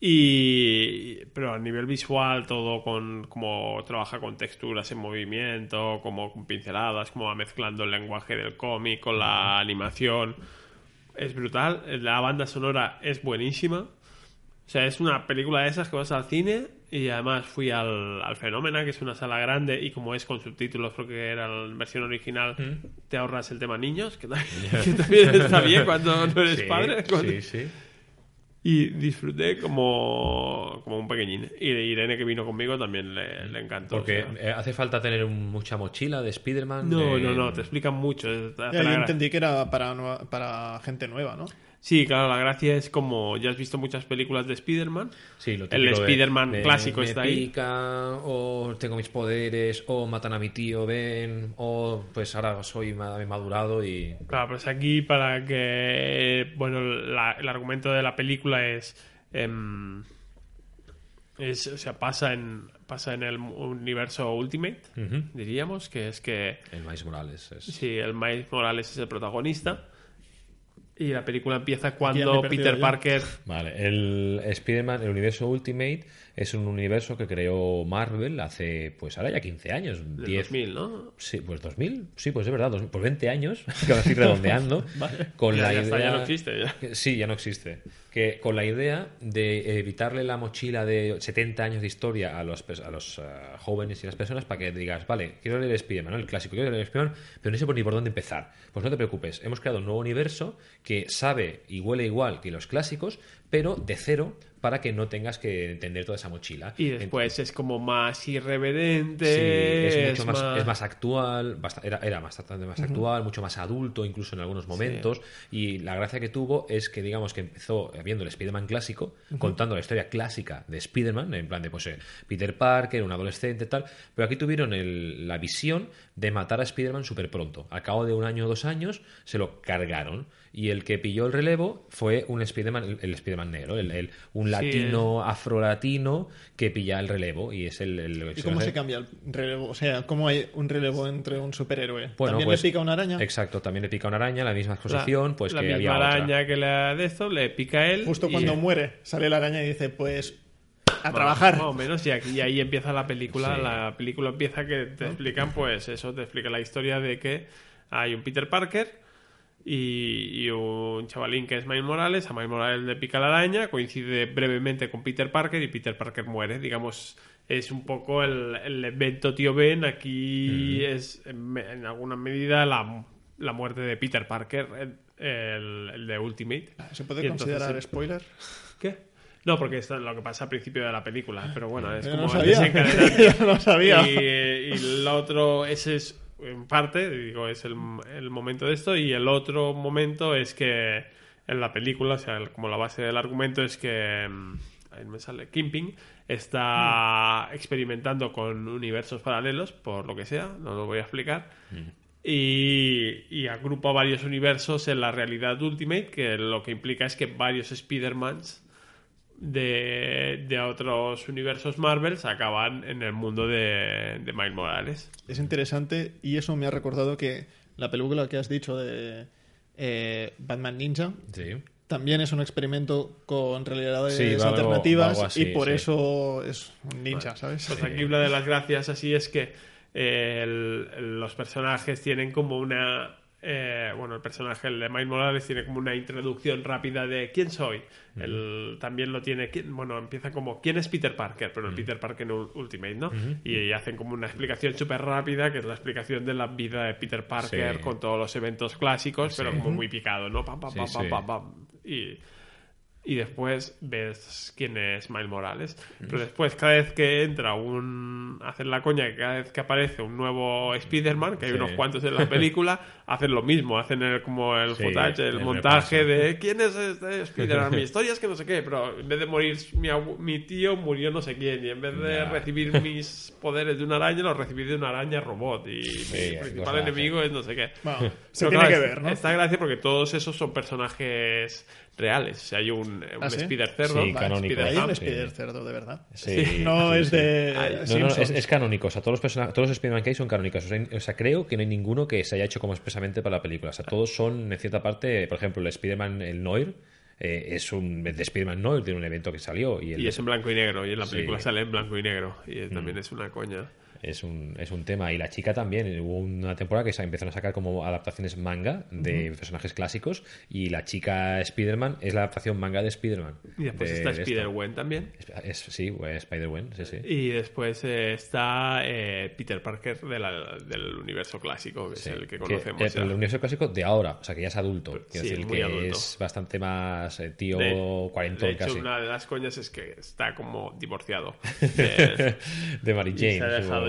Y pero a nivel visual todo con como trabaja con texturas en movimiento, como con pinceladas, como va mezclando el lenguaje del cómic con la animación. Es brutal, la banda sonora es buenísima. O sea, es una película de esas que vas al cine y además fui al, al Fenómena, que es una sala grande y como es con subtítulos porque era la versión original, te ahorras el tema niños, que también, que también está bien cuando no eres Sí, padre. cuando- Sí, sí. y disfruté como, como un pequeño Y Irene, que vino conmigo, también le, le encantó. Porque o sea. eh, hace falta tener mucha mochila de Spider-Man. No, no, no, te explican mucho. yo entendí que era para, para gente nueva, ¿no? Sí, claro, la gracia es como ya has visto muchas películas de Spider-Man. Sí, lo El Spider-Man de clásico me está ahí. o tengo mis poderes, o matan a mi tío, ven, o pues ahora soy madurado y... Claro, pues aquí para que. Bueno, la- el argumento de la película es. em, es o sea, pasa en, pasa en el universo Ultimate, diríamos, que es que. El Miles Morales es... Sí, el Miles Morales es el protagonista. Y la película empieza cuando Peter ya. Parker. Vale, el Spider-Man, el universo Ultimate, es un universo que creó Marvel hace, pues ahora ya 15 años, Del 10... 2000, ¿no? Sí, pues 2000, sí, pues es verdad, dos- pues 20 años, que ahora estoy redondeando, con Ya, la ya idea... está, ya no existe, ya. que- Sí, ya no existe. que con la idea de evitarle la mochila de 70 años de historia a los, a los eh, jóvenes y las personas para que digas, vale, quiero leer Spider-Man, ¿no? el clásico, quiero leer Spider-Man, pero no sé por ni por dónde empezar. Pues no te preocupes, hemos creado un nuevo universo que sabe y huele igual que los clásicos, pero de cero para que no tengas que entender toda esa mochila. Y después es como más irreverente. Sí, es, mucho es más, es más actual, era, era bastante más actual, mucho más adulto, incluso en algunos momentos. Y la gracia que tuvo es que, digamos, que empezó viendo el Spider-Man clásico, contando la historia clásica de Spider-Man, en plan de, pues, eh, Peter Parker, un adolescente, tal. Pero aquí tuvieron el- la visión de matar a Spider-Man súper pronto. Al cabo de un año o dos años, se lo cargaron. Y el que pilló el relevo fue un Spider-Man, el, el Spider-Man negro, el, el- un latino, afrolatino, que pilla el relevo. Y es el. el- ¿Y cómo se cambia el relevo? O sea, ¿cómo hay un relevo entre un superhéroe? Bueno, ¿También pues, le pica una araña? Exacto, también le pica una araña, la misma exposición, pues la que misma había otra. araña que la de esto, le pica a él. Justo y- cuando muere, sale la araña y dice, pues, a trabajar. Más o menos, y, aquí, y ahí empieza la película. Sí. La película empieza que te explican, pues eso, te explica la historia de que hay un Peter Parker y, y un chavalín que es Miles Morales. A Miles Morales le pica la araña, coincide brevemente con Peter Parker y Peter Parker muere. Digamos, es un poco el, el evento tío Ben. Aquí es en, me- en alguna medida la, la muerte de Peter Parker, el, el- el de Ultimate. ¿Se puede Y considerar spoiler? ¿Qué? No, porque esto es lo que pasa al principio de la película, pero bueno, es Yo como no el sabía. desencadenante. Yo no sabía. Y, y el otro, ese es en parte, digo, es el, el momento de esto, y el otro momento es que en la película, o sea, el- como la base del argumento es que, mm, ahí me sale, Kimping está experimentando con universos paralelos, por lo que sea, no lo voy a explicar, y, y agrupa varios universos en la realidad Ultimate, que lo que implica es que varios Spider-Mans de, de otros universos Marvels acaban en el mundo de, de Miles Morales. Es interesante y eso me ha recordado que la película que has dicho de eh, Batman Ninja Sí. también es un experimento con realidades Sí, algo- alternativas va algo así, y por sí. eso es un ninja, ¿sabes? Pues aquí una de las gracias así es que eh, el- los personajes tienen como una... eh, bueno, el personaje el de Miles Morales tiene como una introducción rápida de quién soy. El, también lo tiene, bueno, empieza como quién es Peter Parker, pero el Peter Parker en Ul- Ultimate, ¿no? Y hacen como una explicación súper rápida, que es la explicación de la vida de Peter Parker Sí. con todos los eventos clásicos, pero como muy picado, ¿no? Pam, pam, Sí, pam, pam, pam, pam. Y, y después ves quién es Miles Morales. Pero después, cada vez que entra un. hacen la coña que cada vez que aparece un nuevo Spider-Man, que hay Sí. unos cuantos en la película, hacen lo mismo. Hacen el, como el Sí, footage, el, el montaje repaso. de quién es este Spider-Man. Mi historia es que no sé qué, pero en vez de morir mi, mi tío, murió no sé quién. Y en vez de Ya. recibir mis poderes de una araña, los recibí de una araña robot. Y Sí, mi principal enemigo es no sé qué. Bueno, se Pero tiene claro, que ver, ¿no? Está gracia porque todos esos son personajes reales. O sea, hay un, un ¿Ah, sí? Spider cerdo, Sí, canónico. Hay Spider un sí. Spider cerdo, de verdad. Sí, No sí, es sí. de Ay, No, no, es, es canónico. O sea, todos los, persona- todos los Spider-Man que hay son canónicos. O sea, o sea, creo que no hay ninguno que se haya hecho como expresamente para la película. O sea, todos son, en cierta parte, por ejemplo, el Spider-Man, el Noir, eh, es un de Spider-Man Noir, de un evento que salió. Y, el, Y es en blanco y negro. Y en la Sí. película sale en blanco y negro. Y es- también es una coña. Es un, es un tema. Y la chica también. Hubo una temporada que se empezaron a sacar como adaptaciones manga de personajes clásicos. Y la chica Spider-Man es la adaptación manga de Spider-Man. Y después De- está de esto. Spider-Gwen también. Es- sí, pues, Spider-Man, sí, sí. Y después eh, está eh, Peter Parker de la- del universo clásico, que Sí, es el que conocemos. eh, el universo clásico de ahora, o sea que ya es adulto. Quiero Sí, decir muy que adulto. es bastante más eh, tío de, cuarentón de hecho, casi. una de las coñas es que está como divorciado. Eh, de Mary Jane.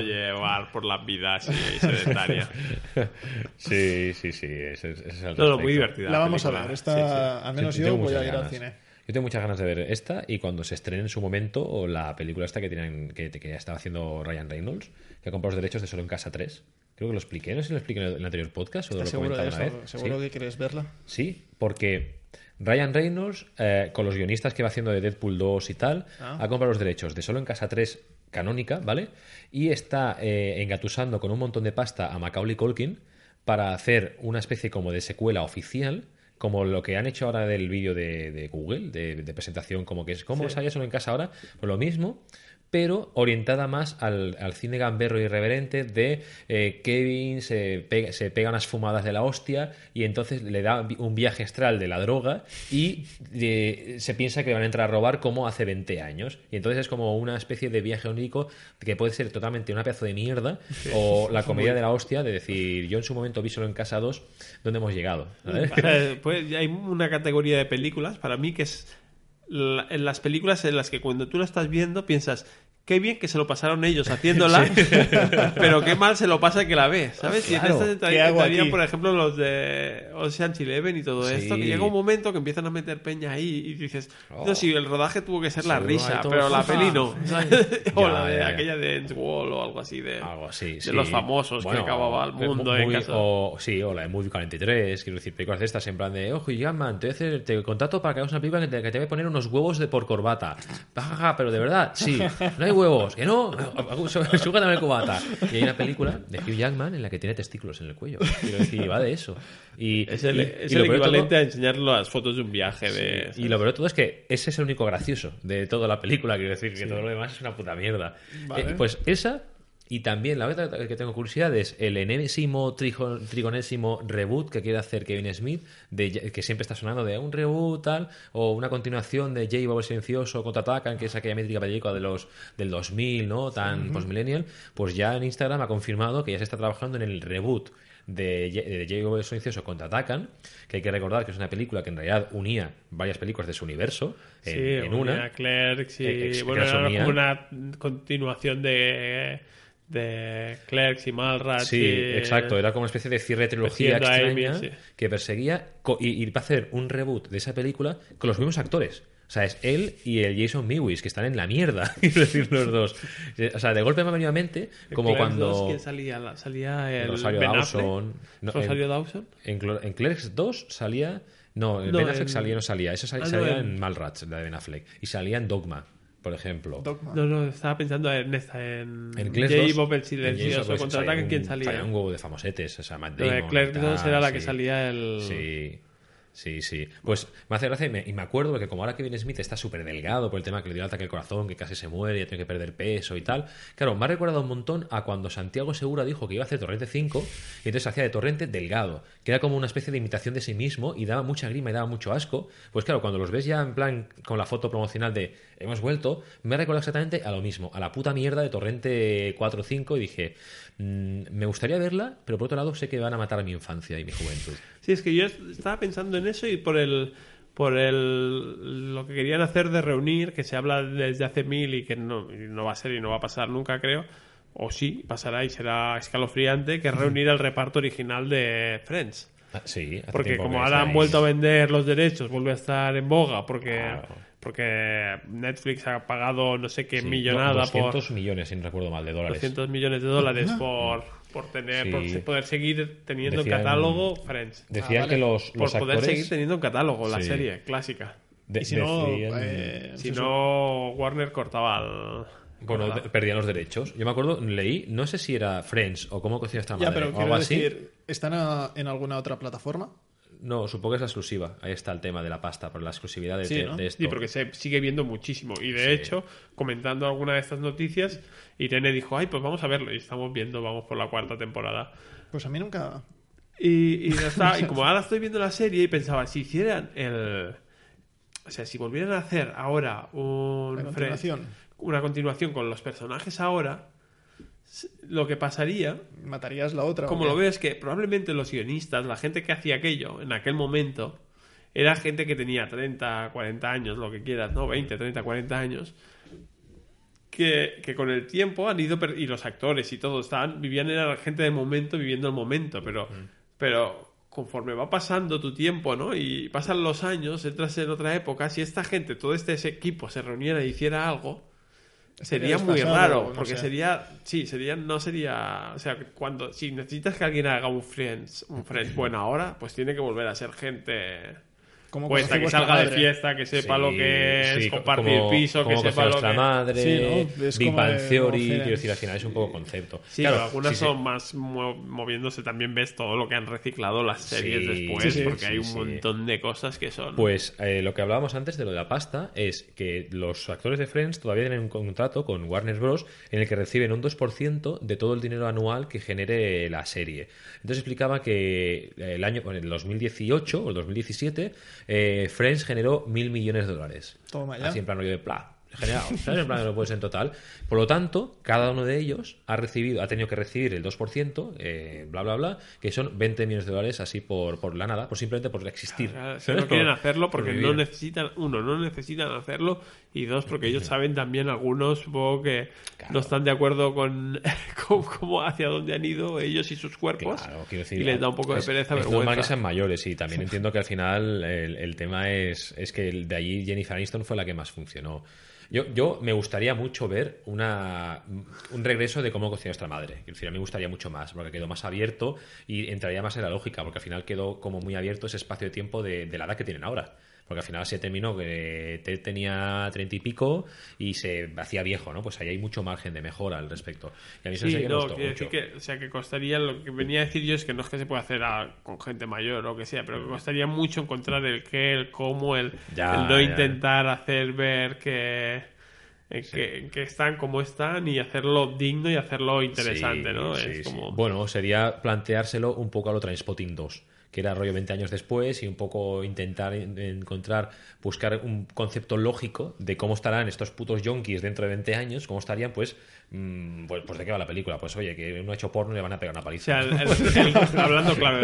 Llevar por la vida así sedentaria. sí, sí, sí. Ese, ese es el respecto. muy divertida. La vamos a ver. Esta, Sí, sí. al menos Yo voy a muchas ir al ganas. cine. Yo tengo muchas ganas de ver esta y cuando se estrene en su momento o la película esta que tienen que, que ya estaba haciendo Ryan Reynolds, que ha comprado los derechos de Solo en Casa 3. Creo que lo expliqué, no sé si lo expliqué en el, anterior podcast o lo ¿Estás he seguro de eso? una vez. ¿Seguro Sí. que quieres verla? Sí, porque Ryan Reynolds, eh, con los guionistas que va haciendo de Deadpool 2 y tal, Ah. ha comprado los derechos de Solo en Casa 3 canónica, ¿vale? Y está eh, engatusando con un montón de pasta a Macaulay Culkin para hacer una especie como de secuela oficial, como lo que han hecho ahora del vídeo de, de Google, de, de presentación, como que es, ¿cómo Sí. sale Solo en Casa ahora? Pues lo mismo, pero orientada más al, al cine gamberro irreverente de eh, Kevin se pega, se pega unas fumadas de la hostia y entonces le da un viaje astral de la droga y eh, se piensa que van a entrar a robar como hace 20 años. Y entonces es como una especie de viaje único que puede ser totalmente una pedazo de mierda o la comedia de la hostia de decir, yo en su momento vi solo en Casa 2 donde hemos llegado. ¿sabes? Eh, pues hay una categoría de películas para mí que es la- en las películas en las que cuando tú la estás viendo piensas qué bien que se lo pasaron ellos haciéndola pero qué mal se lo pasa que la ve ¿sabes? y en Claro, estas ¿qué entraría, hago entrarían, por ejemplo los de Ocean's Eleven y todo Sí. esto que llega un momento que empiezan a meter peña ahí y dices Oh. no, si el rodaje tuvo que ser la Seguro risa pero la peli no o la de aquella de Ends Wall o algo así de, Algo así, de sí. los famosos Bueno, que acababa el mundo muy- en casa o, sí, o la de Movie 43, quiero decir, películas de estas en plan de, ojo, Jackman, te, te contrato para que hagas una película que te, que te voy a poner unos huevos de por corbata. Pero de verdad, sí, no hay huevos, que no, súgatame el cubata. Y hay una película de Hugh Jackman en la que tiene testículos en el cuello. Quiero decir, va de eso. Y, es el, y- es y el todo- equivalente a enseñar las fotos de un viaje de y lo peor de todo es que ese es el único gracioso de toda la película, quiero decir, que todo lo demás es una puta mierda. Vale. Eh, pues esa, y también la otra que tengo curiosidad es el enésimo, trijo- trigonésimo reboot que quiere hacer Kevin Smith, de, que siempre está sonando de un reboot tal, o una continuación de J. Bob Silencioso contraatacan, que es aquella métrica película de los, del 2000, ¿no? Tan postmillennial, pues ya en Instagram ha confirmado que ya se está trabajando en el reboot de, de J. Bob el Silencioso contraatacan, que hay que recordar que es una película que en realidad unía varias películas de su universo en, Sí, en una. Clerks y Eh, bueno, era una continuación de de Clerks y Malrats Sí, y- exacto. Era como una especie de cierre de trilogía Amy, extraña sí. que perseguía y, y va a hacer un reboot de esa película con los mismos actores. O sea, es él y el Jason Mewis, que están en la mierda, quiero decir los dos. O sea, de golpe me ha venido a mente como Clerks cuando... 2, ¿quién salía? Salía el Rosario Ben Dawson. No, ¿Rosario en- Dawson? En, en Clerks 2 salía... No, en No, Ben Affleck en- salía, no salía. Eso sal- Ah, no, salía en- en Malrats, la de Ben Affleck. Y salía en Dogma, por ejemplo. Dogma. No, no, estaba pensando en esta, en, En J. 2, Bob el en Silencioso pues, contraataca salía quién un- salía. un huevo de famosetes, o sea, Matt Damon y Clerks 2 tal, era la que salía el Sí, sí, sí. Pues me hace gracia y me, acuerdo porque como ahora Kevin Smith está súper delgado por el tema que le dio el ataque al corazón, que casi se muere, ya tiene que perder peso y tal. Claro, me ha recordado un montón a cuando Santiago Segura dijo que iba a hacer Torrente 5 y entonces hacía de Torrente delgado, que era como una especie de imitación de sí mismo y daba mucha grima y daba mucho asco. Pues claro, cuando los ves ya en plan con la foto promocional de hemos vuelto, me ha recordado exactamente a lo mismo, a la puta mierda de Torrente 4 o 5 y dije, mm, me gustaría verla, pero por otro lado sé que van a matar a mi infancia y mi juventud. Sí, es que yo estaba pensando en eso y por el por el lo que querían hacer de reunir, que se habla desde hace mil y que no, no va a ser y no va a pasar nunca, creo. O sí, pasará y será escalofriante, que es reunir el reparto original de Friends. Ah, Sí, Porque como ahora han vuelto a vender los derechos, vuelve a estar en boga, porque, Claro. porque Netflix ha pagado no sé qué Sí, millonada no, 200 por millones, si no recuerdo mal, de dólares. 200 millones de dólares por, por tener Sí. por se- poder seguir teniendo Decían- en catálogo Friends. Decían Ah, vale. que los, Por poder seguir teniendo en catálogo la Sí. serie clásica. de- y si no, eh, Si no, Warner cortaba el... Bueno, perdían los derechos. Yo me acuerdo, leí, no sé si era Friends o cómo cocina esta Ya, madre pero o quiero algo así. ¿están a- en alguna otra plataforma? No, supongo que es la exclusiva. Ahí está el tema de la pasta, por la exclusividad de, Sí, de- ¿no? de esto. Sí, porque se sigue viendo muchísimo. Y de Sí. hecho, comentando alguna de estas noticias, Irene dijo, ay, pues vamos a verlo. Y estamos viendo, vamos por la cuarta temporada. Pues a mí nunca... Y, y, ya está. y como ahora estoy viendo la serie y pensaba, si hicieran el... O sea, si volvieran a hacer ahora un... Continuación. una continuación con los personajes ahora, lo que pasaría ¿Matarías la otra? como lo veo es que probablemente los guionistas, la gente que hacía aquello en aquel momento, era gente que tenía 30, 40 años, lo que quieras, ¿no? 20, 30, 40 años. Que, que con el tiempo han ido, y los actores y todo, estaban, vivían, era gente del momento viviendo el momento, pero, pero conforme va pasando tu tiempo, ¿no? Y pasan los años, entras en otra época, si esta gente, todo este ese equipo se reuniera y hiciera algo, sería muy raro, no porque sé. sería, sí, sería, no sería, o sea, cuando, si necesitas que alguien haga un Friends, un Friends bueno ahora, pues tiene que volver a ser gente como Pues conocí que salga de fiesta, que sepa Sí, lo que es sí, compartir como- piso, que sepa lo que... madre, Sí, ¿no? Es Big como Bang de Theory, quiero decir, al final es un poco concepto. Sí, Claro, pero algunas sí, sí. son más mo- moviéndose. También ves todo lo que han reciclado las series Sí, después, sí, sí, porque sí, hay un sí. montón de cosas que son... Pues eh, lo que hablábamos antes de lo de la pasta es que los actores de Friends todavía tienen un contrato con Warner Bros. en el que reciben un 2% de todo el dinero anual que genere la serie. Entonces explicaba que el año, en el 2018 o el 2017, eh, Friends generó mil millones de dólares. Toma ya. Así en plan rollo de pla. Generado, ¿sabes? En plan, no puede ser en total. Por lo tanto, cada uno de ellos ha recibido, ha tenido que recibir el 2%, eh, bla, bla, bla, que son 20 millones de dólares así por, por la nada, por simplemente por existir. Claro, no quieren hacerlo porque por no necesitan, uno, no necesitan hacerlo y dos, porque ellos saben también algunos, supongo que no están de acuerdo con cómo, cómo- hacia dónde han ido ellos y sus cuerpos Claro, decir, y les da un poco de es- pereza, es normal que vergüenza. sean mayores y también entiendo que al final el, el tema es, es que de allí Jennifer Aniston fue la que más funcionó. Yo, yo me gustaría mucho ver una, un regreso de cómo cocinó nuestra madre. Quiero decir, a mí me gustaría mucho más, porque quedó más abierto y entraría más en la lógica, porque al final quedó como muy abierto ese espacio de tiempo de la edad que tienen ahora. Porque al final se terminó que Ted tenía treinta y pico y se hacía viejo, ¿no? Pues ahí hay mucho margen de mejora al respecto. Y a mí eso sí Sí, que me no, gustó mucho. que, o sea, que costaría, lo que venía a decir yo es que no es que se pueda hacer a- con gente mayor o lo que sea, pero que costaría mucho encontrar el qué, el cómo, el, Ya, el no ya. intentar hacer ver que, que, están como están y hacerlo digno y hacerlo interesante, Sí, ¿no? sí, es como... Bueno, sería planteárselo un poco a lo Trainspotting 2, que era rollo 20 años después y un poco intentar en- encontrar, buscar un concepto lógico de cómo estarán estos putos yonkis dentro de 20 años, cómo estarían, pues, pues, pues de qué va la película. Pues oye, que uno ha hecho porno y le van a pegar una O paliza. sea, el- el- el- hablando claro,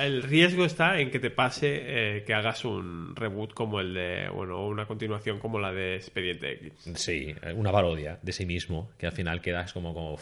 el, riesgo está en que te pase eh, que hagas un reboot como el de, bueno, o una continuación como la de Expediente X. Sí, una parodia de sí mismo, que al final quedas como, como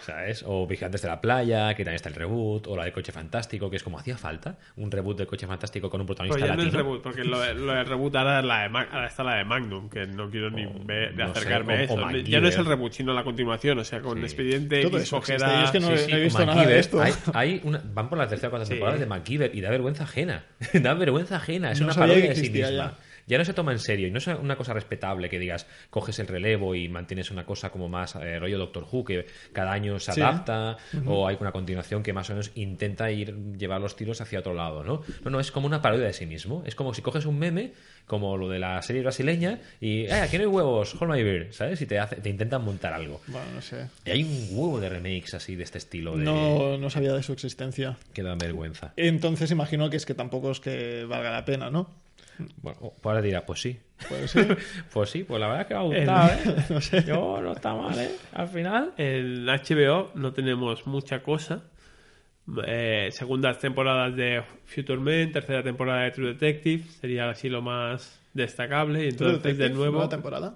¿sabes? O Vigilantes de la Playa, que también está el reboot, o la de Coche Fantástico, que es como hacía falta, un reboot de Coche Fantástico con un Pero protagonista ya no es reboot, porque lo, de- lo de reboot ahora, es la de Ma- ahora está la de Magnum, que no quiero ni ver- de no sé, acercarme o- a eso. o ya no es el reboot, sino la continuación, o sea, con Sí. Expediente Todo eso a- es que no- Sí, sí, he visto MacGyver. nada de esto. Hay, hay una, van por la tercera o cuarta Sí. temporada de MacGyver y da vergüenza ajena. da vergüenza ajena. Es No una parodia de sí misma. ya. Ya. no se toma en serio y no es una cosa respetable que digas coges el relevo y mantienes una cosa como más eh, rollo Doctor Who que cada año se Sí. adapta o hay una continuación que más o menos intenta ir llevar los tiros hacia otro lado, ¿no? No, no, es como una parodia de sí mismo. Es como si coges un meme como lo de la serie brasileña y ¡eh, aquí no hay huevos! Hold my beer! ¿Sabes? Y te, hace, te intentan montar algo. Bueno, no sé. Y hay un huevo de remakes así de este estilo de No, no sabía de su existencia. que dan vergüenza. Entonces imagino que es que tampoco es que valga la pena, ¿no? Bueno, pues ahora dirá, pues sí. Pues sí, pues la verdad es que me ha El- gustado, ¿eh? no sé. Yo no está mal, ¿eh? Al final. En HBO no tenemos mucha cosa. Eh, segundas temporadas de Future Men, tercera temporada de True Detective, sería así lo más destacable. Y True entonces, de nuevo, nueva temporada.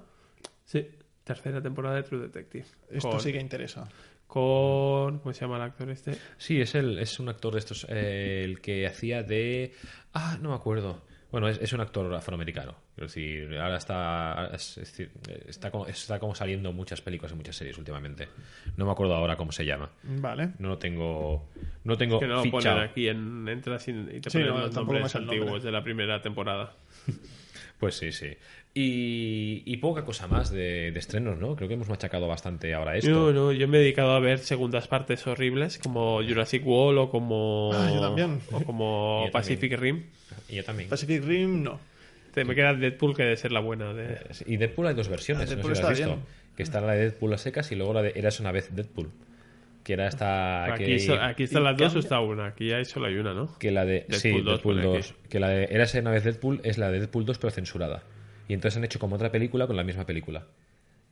sí, tercera temporada de True Detective. Esto con, sí que interesa. con- ¿cómo se llama el actor este? Sí, es, el, es un actor de estos, eh, el que hacía de... Ah, no me acuerdo. Bueno, es, es un actor afroamericano. Quiero decir, ahora está, es- es decir, está, como, está como saliendo en muchas películas y muchas series últimamente. No me acuerdo ahora cómo se llama. Vale. No lo tengo, no tengo Que no lo ponen aquí, en, entras y, te Sí, ponen no, los nombres el nombre. antiguos de la primera temporada. Pues sí, sí. Y, y poca cosa más de, de estrenos, ¿no? Creo que hemos machacado bastante ahora esto. Yo, no, yo me he dedicado a ver segundas partes horribles como Jurassic World o como, Ah, yo también. o como Yo Pacific Rim. Y yo también. Pacific Rim, no. Te me queda Deadpool que debe ser la buena. De... Y Deadpool hay dos versiones, Ah, no Deadpool sé si lo has está visto. bien. Que está la de Deadpool a secas y luego la de Eras una vez Deadpool. Que era esta... Aquí, que, so- aquí están las dos o está una. Aquí hay solo hay una, ¿no? que la de... Deadpool sí, 2 Deadpool pone 2. aquí. Que la de Eras una vez Deadpool es la de Deadpool 2 pero censurada. Y entonces han hecho como otra película con la misma película.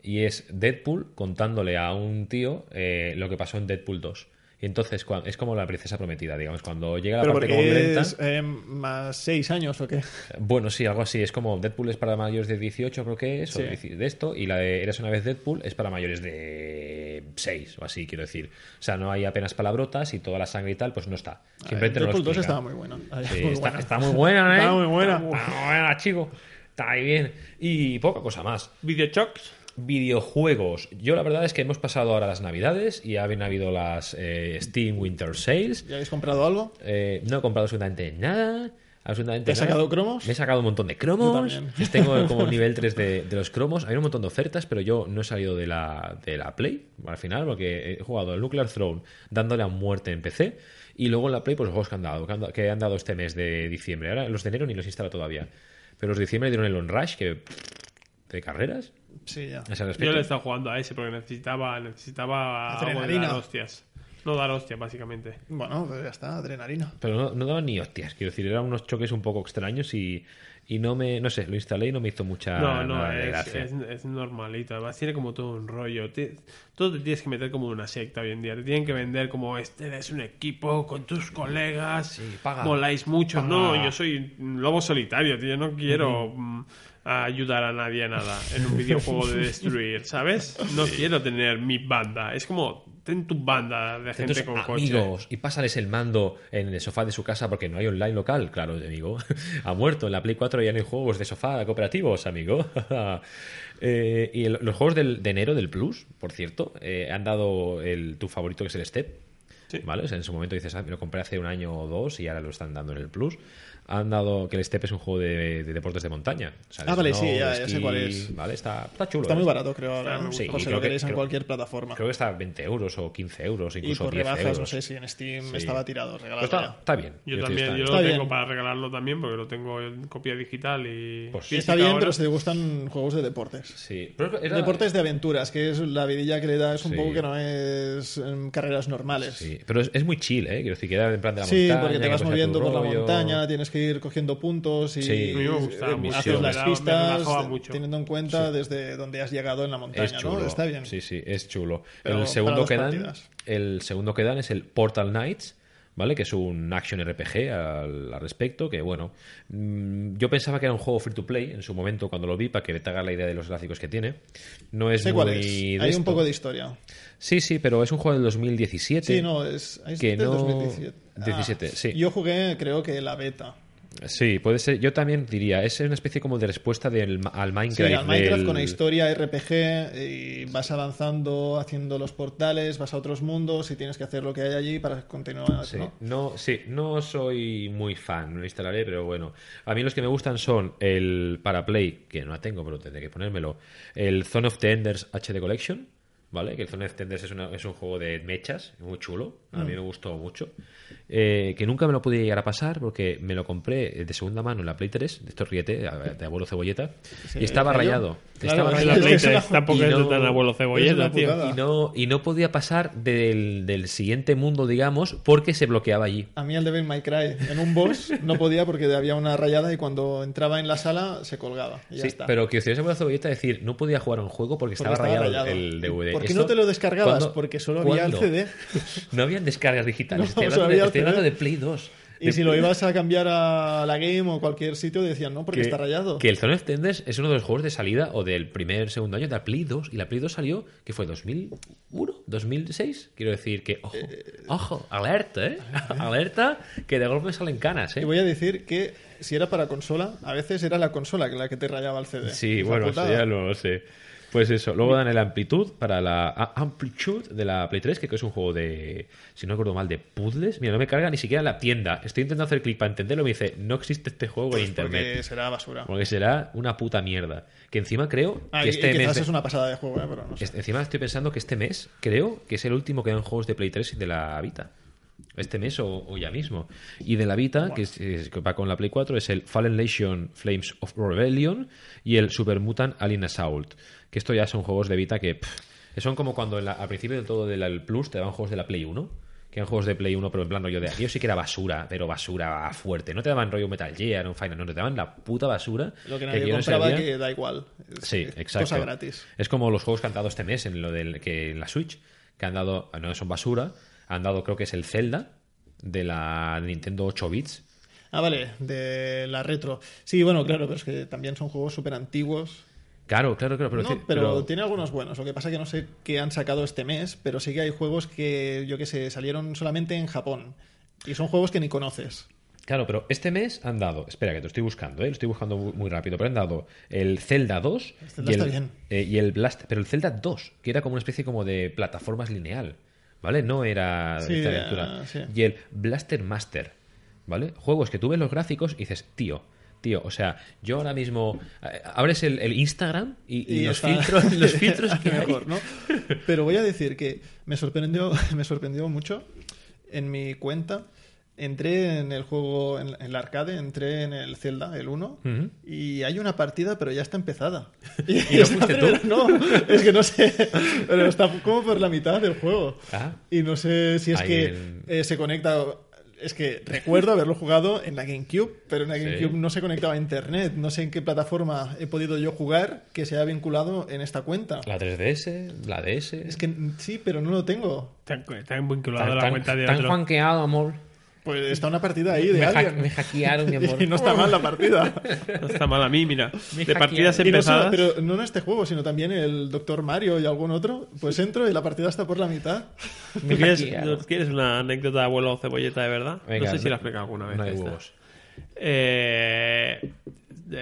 Y es Deadpool contándole a un tío eh, lo que pasó en Deadpool 2. Y entonces es como la princesa prometida, digamos. Cuando llega la Pero parte como es eh, más seis años o qué. Bueno, sí, algo así. Es como Deadpool es para mayores de 18, creo que es, o Sí. de de esto, y la de Eres una vez Deadpool es para mayores de 6 o así, quiero decir. O sea, no hay apenas palabrotas y toda la sangre y tal, pues no está. Simplemente no lo Deadpool 2 explica. estaba muy buena. Ay, Sí, muy está, buena. está muy buena, ¿eh? Está muy buena. Está muy buena, chico. Está ahí bien. Y poca cosa más. Videochocks. Videojuegos. Yo la verdad es que hemos pasado ahora las navidades y habían habido las eh, Steam Winter Sales. ¿Ya habéis comprado algo? Eh, no he comprado absolutamente nada. absolutamente ¿Te has nada. sacado cromos? Me he sacado un montón de cromos. Yo Tengo como nivel 3 de, de los cromos. Hay un montón de ofertas, pero yo no he salido de la, de la Play al final, porque he jugado el Nuclear Throne dándole a muerte en PC. Y luego en la Play, pues los juegos que han dado, que han, han dado este mes de diciembre. Ahora los de enero ni los instalo todavía. Pero los de diciembre dieron el On Rush, que. de carreras. Sí, ya. a ese Yo le he estado jugando a ese porque necesitaba, necesitaba Adrenalina. dar hostias. No dar hostias, básicamente. Bueno, pues ya está, adrenalina. Pero no, no daban ni hostias, quiero decir, eran unos choques un poco extraños y, y no me, no sé, lo instalé y no me hizo mucha No, no, es, es, es normalito. Además, tiene como todo un rollo. Todo te tienes que meter como una secta hoy en día. Te tienen que vender como este es un equipo con tus colegas. paga. Moláis mucho. Paga. No, yo soy un lobo solitario, tío. Yo no quiero mm, ayudar a nadie a nada en un videojuego de destruir, ¿sabes? No quiero tener mi banda. Es como, ten tu banda de gente Entonces, con coche. amigos, y pásales el mando en el sofá de su casa porque no hay online local. Claro, amigo. ha muerto. En la Play 4 ya no hay juegos de sofá cooperativos, amigo. Eh, y el- los juegos del- de enero del Plus, por cierto, eh, han dado el, tu favorito que es el Step. Sí. ¿Vale? O sea, en su momento dices, ah, me lo compré hace un año o dos y ahora lo están dando en el Plus. Han dado que el Step es un juego de, de deportes de montaña. O sea, Ah, vale, snow, sí, ya- ya sé cuál es. Vale, está, está chulo. Está ¿eh? muy barato, creo, ahora. Sí, ¿no? sí, si creo lo que- queréis en creo- cualquier plataforma. Creo que está a 20 euros o 15 euros, Y incluso por 10 rebajas, euros. no sé si en Steam Sí. estaba tirado, Pero regalado está, está bien. Yo Quiero también, yo lo Está tengo bien. para regalarlo también porque lo tengo en copia digital y Pues sí. Está bien, ahora. pero si te gustan juegos de deportes. Sí, pero era- Deportes de aventuras, que es la vidilla que le da, es un Sí. poco que no es em, carreras normales. Sí, pero es, es muy chill, ¿eh? Quiero decir, que era en plan de la Sí, montaña. porque te vas moviendo por la montaña, tienes que ir cogiendo puntos y Sí. Me las pistas teniendo en cuenta desde donde has llegado en la montaña, Es chulo. ¿no? Está bien. Sí, sí, es chulo. Pero el segundo que dan, partidas. el segundo que dan es el Portal Knights, ¿vale? Que es un action RPG al, al respecto, que bueno, mm, yo pensaba que era un juego free to play en su momento cuando lo vi para que te haga la idea de los gráficos que tiene. No es Sé muy cuál es. de Hay un poco de historia. Sí, sí, pero es un juego del 2017. Sí, no, es, es que del no- 2017. 17, sí. Yo jugué, creo que la beta. Sí, puede ser. Yo también diría, es una especie como de respuesta del, al Sí, Minecraft. al Minecraft del- con la historia RPG y vas avanzando haciendo los portales, vas a otros mundos y tienes que hacer lo que hay allí para continuar. Sí, ¿no? no, sí, no soy muy fan, no lo instalaré, pero bueno. A mí los que me gustan son el para Play, que no la tengo, pero tendré que ponérmelo, el Zone of the Enders HD Collection, ¿vale? Que el Zone of the Enders es, una- es un juego de mechas, muy chulo, a Mm. mí me gustó mucho. Eh, que nunca me lo pude llegar a pasar porque me lo compré de segunda mano en la Play 3, de estos riete, de abuelo cebolleta, Sí, y estaba rayado. Claro, estaba es En la. Play es una- 3 tampoco es de no- tan abuelo cebolleta, tío. y no, y no podía pasar del, del siguiente mundo, digamos, porque se bloqueaba allí. A mí el Devil May Cry en un boss no podía porque había una rayada y cuando entraba en la sala se colgaba. Y ya Sí, está. pero que si esa cebolleta decir, no podía jugar a un juego porque, Porque estaba, estaba rayado, rayado. el DVD. ¿Por qué Esto- no te lo descargabas? ¿cuándo- Porque solo había el cuándo? CD. No habían descargas digitales. No, estoy hablando, de, estoy hablando Play 2. Y si lo ibas a cambiar a la Game o cualquier sitio decían, no, porque que, está rayado. que el Zone of Tenders es uno de los juegos de salida o del primer, segundo año de la Play 2. Y la Play 2 salió, que fue 2001, 2006. Quiero decir que, ojo, ojo, alerta, ¿eh? alerta, que de golpe salen canas, Y ¿eh? voy a decir que si era para consola, a veces era la consola la que te rayaba el CD. Sí, bueno, eso ya lo sé. Pues eso, luego dan el Amplitude para la Amplitude de la Play 3, que es un juego de, si no recuerdo mal, de puzzles. Mira, no me carga ni siquiera la tienda. Estoy intentando hacer clic para entenderlo y me dice, no existe este juego Pues en internet. Porque será basura. Porque será una puta mierda. Que encima creo Ah, que y- este y mes... es una pasada de juego, ¿eh? pero no sé. Encima estoy pensando que este mes creo que es el último que dan juegos de Play 3 y de la Vita. Este mes o, o ya mismo. Y de la Vita, que, es- es- que va con la Play 4, es el Fallen Legion Flames of Rebellion y el Super Mutant Alien Assault. Que esto ya son juegos de Vita que pff, son como cuando en la- al principio de todo del el Plus te daban juegos de la Play 1. Que eran juegos de Play 1, pero en plan rollo de aquello sí que era basura, pero basura fuerte. No te daban rollo Metal Gear, un Final, no, te daban la puta basura. Lo que que nadie no compraba que da igual. Es- Sí, exacto. Cosa gratis. Es como los juegos que han dado este mes en lo del que en la Switch, que han dado, no son basura, han dado creo que es el Zelda de la Nintendo 8 bits. Ah, vale, de la retro. Sí, bueno, claro, pero es que también son juegos súper antiguos. Claro, claro, claro, pero, No, sí, pero, pero- tiene algunos buenos. Lo que pasa que no sé qué han sacado este mes, pero sí que hay juegos que, yo que sé, salieron solamente en Japón. Y son juegos que ni conoces. claro, pero este mes han dado, espera que te estoy buscando, ¿eh? lo estoy buscando muy, rápido, pero han dado el Zelda 2 Zelda y, el, está bien. eh, y el Blast, pero el Zelda 2, que era como una especie como de plataformas lineal, ¿vale? No era Sí, esta aventura. sí. Y el Blaster Master, ¿vale? Juegos que tú ves los gráficos y dices, tío, tío, o sea, yo ahora mismo eh, abres el, el Instagram y, y Y los, filtros, los filtros que hay. mejor, ¿no? Pero voy a decir que me sorprendió, me sorprendió mucho en mi cuenta. Entré en el juego, en, en la arcade, entré en el Zelda, el 1, Ujú. y hay una partida, pero ya está empezada. Y, no esta fuiste tú? No, es que no sé, pero está como por la mitad del juego. Ah. Y no sé si es que eh, se conecta... Es que recuerdo haberlo jugado en la GameCube, pero en la Sí. GameCube no se conectaba a Internet. No sé en qué plataforma he podido yo jugar que se haya vinculado en esta cuenta. La 3DS, la DS. Es que sí, pero no lo tengo. Te han, te han vinculado tan, la tan- cuenta de tan otro. juanqueado, amor. Pues está una partida ahí de Me, hack- alguien. me hackearon, mi amor. Y no está mal la partida. No está mal a mí, mira. Me De partidas no solo- empezadas. pero no en este juego, sino también el Doctor Mario y algún otro. Pues entro y la partida está por la mitad. Me ¿Tú quieres, hackearon. ¿tú quieres una anécdota de abuelo cebolleta de verdad? Venga, no sé si la he explicado alguna vez. No hay huevos. Eh,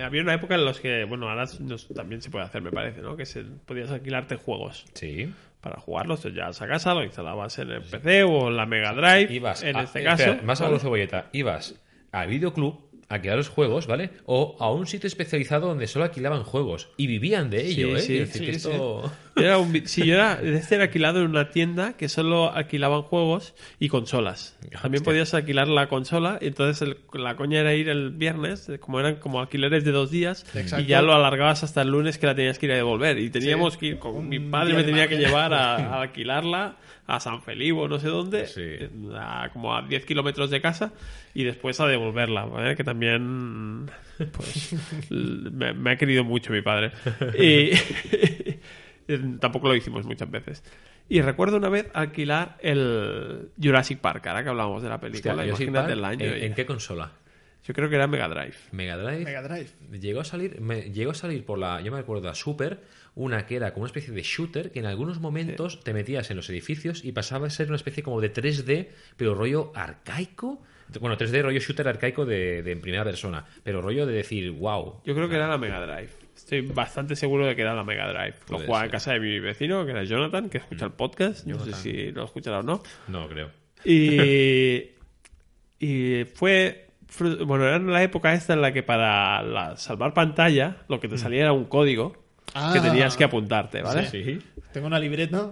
había una época en los que, bueno, ahora nos- también se puede hacer, me parece, ¿no? Que se, podías alquilarte juegos Sí. Para jugarlos. Entonces ya a casa, lo instalabas en el PC o en la Mega Drive. Ibas en a- este eh, caso. más a la cebolleta. Ibas al videoclub a alquilar los juegos, ¿vale? O a un sitio especializado donde solo alquilaban juegos. Y vivían de ello, Sí, ¿eh? sí, sí, esto... Era un, vi- sí, yo era de era alquilado en una tienda que solo alquilaban juegos y consolas. También Hostia. podías alquilar la consola y entonces el- la coña era ir el viernes, eh, como eran como alquileres de dos días, Exacto. y ya lo alargabas hasta el lunes que la tenías que ir a devolver. Y teníamos que ir con mi padre me tenía que llevar a, a alquilarla a San Felipe o no sé dónde, Sí. a- como a 10 kilómetros de casa, y después a devolverla, ¿vale? que también pues, me, me ha querido mucho mi padre. Y tampoco lo hicimos muchas veces. Y recuerdo una vez alquilar el Jurassic Park, ahora que hablábamos de la película, Hostia, imagínate Park, el año. ¿en, y- en qué consola? Yo creo que era Mega Drive. Mega Drive. Mega Drive. Llegó a salir, me, llegó a salir por la, yo me acuerdo, la Super, una que era como una especie de shooter que en algunos momentos te metías en los edificios y pasaba a ser una especie como de 3D, pero rollo arcaico. Bueno, 3D rollo shooter arcaico de, de en primera persona, pero rollo de decir, wow. Yo creo que era la Mega Drive. Estoy bastante seguro de que era la Mega Drive. Lo jugaba en casa de mi vecino, que era Jonathan, que escucha el podcast. No sé si lo escuchará o no. No creo. Y, y fue, Bueno, era la época esta en la que para la- salvar pantalla lo que te salía era un código Ah. que tenías que apuntarte, ¿vale? Sí. Tengo una libreta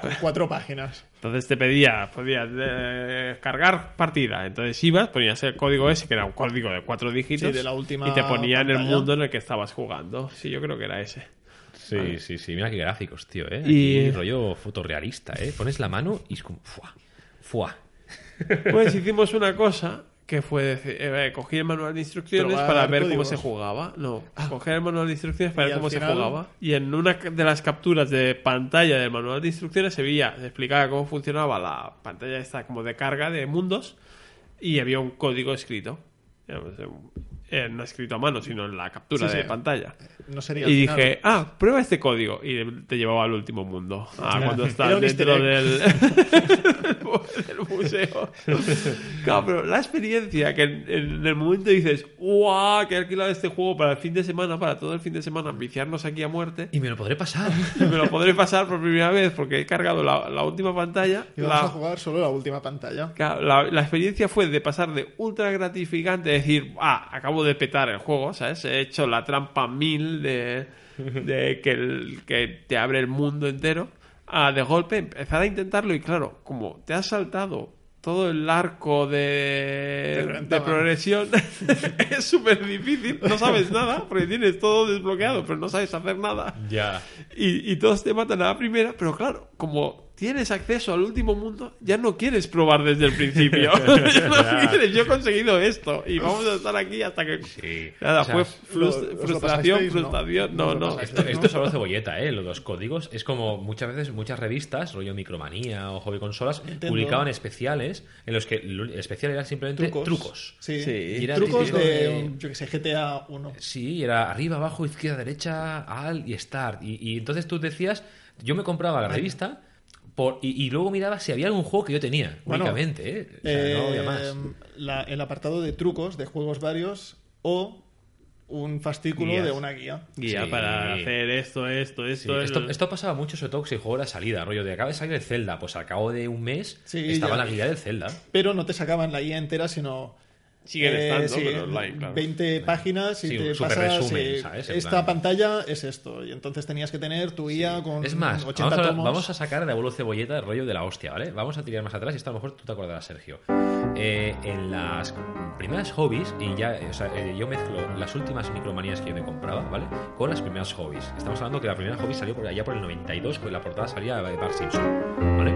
con cuatro páginas. Entonces te pedía, podías eh, cargar partida. Entonces ibas, ponías el código ese, que era un código de cuatro dígitos, Sí, de la última y te ponía en el mundo en el que estabas jugando. Sí, yo creo que era ese. Sí, sí, sí. Mira qué gráficos, tío, ¿eh? Y- rollo fotorrealista, ¿eh? Pones la mano y es como... ¡Fua! ¡Fua! Pues hicimos una cosa que fue decir, eh, cogí el manual de instrucciones para ver cómo se jugaba. No, cogí el manual de instrucciones para ver cómo se jugaba. Y en una de las capturas de pantalla del manual de instrucciones se veía, se explicaba cómo funcionaba la pantalla esta como de carga de mundos y había un código escrito. Eh, no escrito a mano, sino en la captura Sí, de sí. pantalla. No sería Y final. dije, ah, prueba este código. Y te llevaba al último mundo. Ah, cuando estás dentro del, del museo. Claro, pero la experiencia que en, en el momento dices, ¡guau! Que he alquilado este juego para el fin de semana, para todo el fin de semana, viciarnos aquí a muerte. Y me lo podré pasar. Y me lo podré pasar por primera vez porque he cargado la, la última pantalla. Y vamos La- a jugar solo la última pantalla. Claro, la, la experiencia fue de pasar de ultra gratificante, decir, ah, acabo de petar el juego, ¿sabes? He hecho la trampa mil de, de que, el- que te abre el mundo entero, a de golpe empezar a intentarlo y claro, como te has saltado todo el arco de, de progresión, es súper difícil, no sabes nada, porque tienes todo desbloqueado, pero no sabes hacer nada ya. y, y todos te matan a la primera, pero claro, como tienes acceso al último mundo, ya no quieres probar desde el principio. Ya no quieres, yo he conseguido esto y vamos a estar aquí hasta que... Sí. Nada, O sea, fue ¿Lo- frus- os lo frustración, no? frustración. No, ¿Os lo no. Esto, esto es solo cebolleta, ¿eh? Los códigos es como muchas veces muchas revistas, rollo Micromanía o Hobby Consolas, Nintendo. publicaban especiales en los que el especial era simplemente trucos. Sí. Sí. Y era Trucos de, de- yo que sé, GTA 1. Sí, era arriba, abajo, izquierda, derecha, al y start. Y, y entonces tú decías, yo me compraba la revista por, y, y luego miraba si había algún juego que yo tenía, Bueno, únicamente, ¿eh? O sea, no había más. la- el apartado de trucos de juegos varios o un fascículo Guías. de una guía. Guía Sí. para hacer esto, esto, esto. esto, el- esto pasaba mucho, sobre todo si el juego era salida, rollo de acaba de salir el Zelda, pues al cabo de un mes Sí, estaba ya. la guía del Zelda. Pero no te sacaban la guía entera, sino Siguen Eh, estando, sí, pero online, claro. 20 páginas y Sí, te super pasas resumen, eh, ¿sabes? En esta plan- pantalla es esto y entonces tenías que tener tu IA con Es más, 80 vamos a, tomos. vamos a sacar de abuelo cebolleta el rollo de la hostia, ¿vale? Vamos a tirar más atrás y esto a lo mejor tú te acordarás, Sergio. Eh, en las primeras hobbies, y ya, o sea, eh, yo mezclo las últimas micromanías que yo me compraba, ¿vale? Con las primeras hobbies. Estamos hablando que la primera hobby salió por allá por el 92, con la portada salía de Bart Simpson, ¿vale?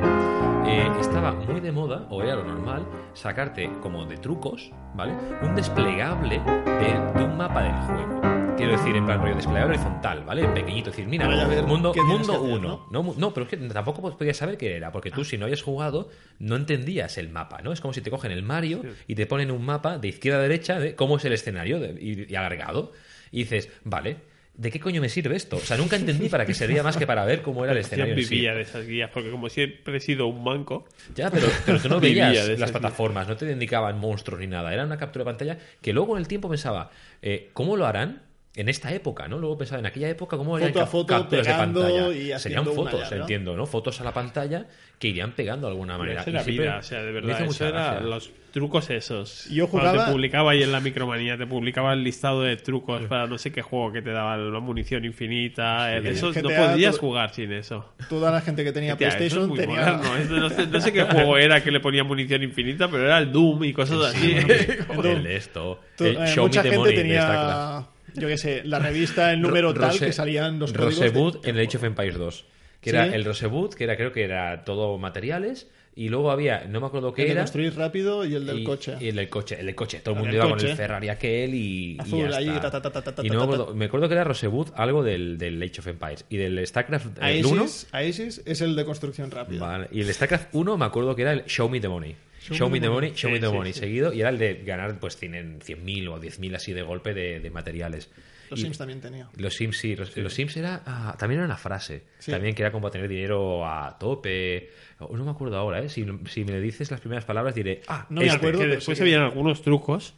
Eh, estaba muy de moda, o era lo normal, sacarte como de trucos, ¿vale? Un desplegable de, de un mapa del juego. Quiero decir, en plan rollo desplegable horizontal, ¿vale? Pequeñito, decir, mira, ver mundo, qué tienes mundo que hacer, 1. ¿no? No, no, pero es que tampoco podías saber qué era, porque tú si no habías jugado no entendías el mapa, ¿no? Es como si te cogen el Mario y te ponen un mapa de izquierda a derecha de cómo es el escenario de- y, y alargado. Y dices, vale, ¿de qué coño me sirve esto? O sea, nunca entendí para qué servía más que para ver cómo era el escenario. en sí. vivía de esas guías, porque como siempre he sido un manco, Ya, pero, pero tú no veías las guías. plataformas, no te indicaban monstruos ni nada. Era una captura de pantalla que luego en el tiempo pensaba, eh, ¿cómo lo harán? En esta época, ¿no? Luego pensaba en aquella época cómo harían Foto a foto, capturas de pegando pantalla. y Serían una fotos, ya, ¿no? entiendo, ¿no? Fotos a la pantalla que irían pegando de alguna manera. Esa Y era siempre vida, o sea, de verdad, eso era los trucos esos. Yo Cuando jugaba- te publicaba ahí en la micromanía, te publicaba el listado de trucos para no sé qué juego que te daba la munición infinita. eh, eso no podías todo- jugar sin eso. Toda la gente que tenía Hostia, eso es PlayStation muy tenía... moderno, eso no, sé, no sé qué juego era que le ponía munición infinita, pero era el Doom y cosas así. El esto. el eh, Show mucha Me the gente Money tenía, yo qué sé, la revista, el número Ro- tal Rose- que salían los códigos. de- Rosebud en el Age of Empires 2. Que ¿Sí? era el Rosebud, que era creo que era todo materiales. Y luego había, no me acuerdo qué el de era. construir rápido y el del y, coche. Y el del coche, el del coche. Todo el El mundo iba con el Ferrari aquel y. y Azul, ya ahí, está. ta, ta, ta, ta, ta, y no me acuerdo, me acuerdo que era Rosebud algo del, del Age of Empires. Y del StarCraft el 1. Aegis, Aegis es el de construcción rápida. Vale. Y el StarCraft 1 me acuerdo que era el Show Me the Money. Show, me the money, show me the sí, money, sí. seguido. Y era el de ganar pues tienen 100.000 o 10.000 así de golpe de, de materiales. Los Y- Sims también tenía. los Sims sí, los, los Sims era ah, también era una frase, Sí. también que era como tener dinero a tope, o no me acuerdo ahora, ¿eh? si, si me dices las primeras palabras diré, ah, No me este. acuerdo. que después habían algunos trucos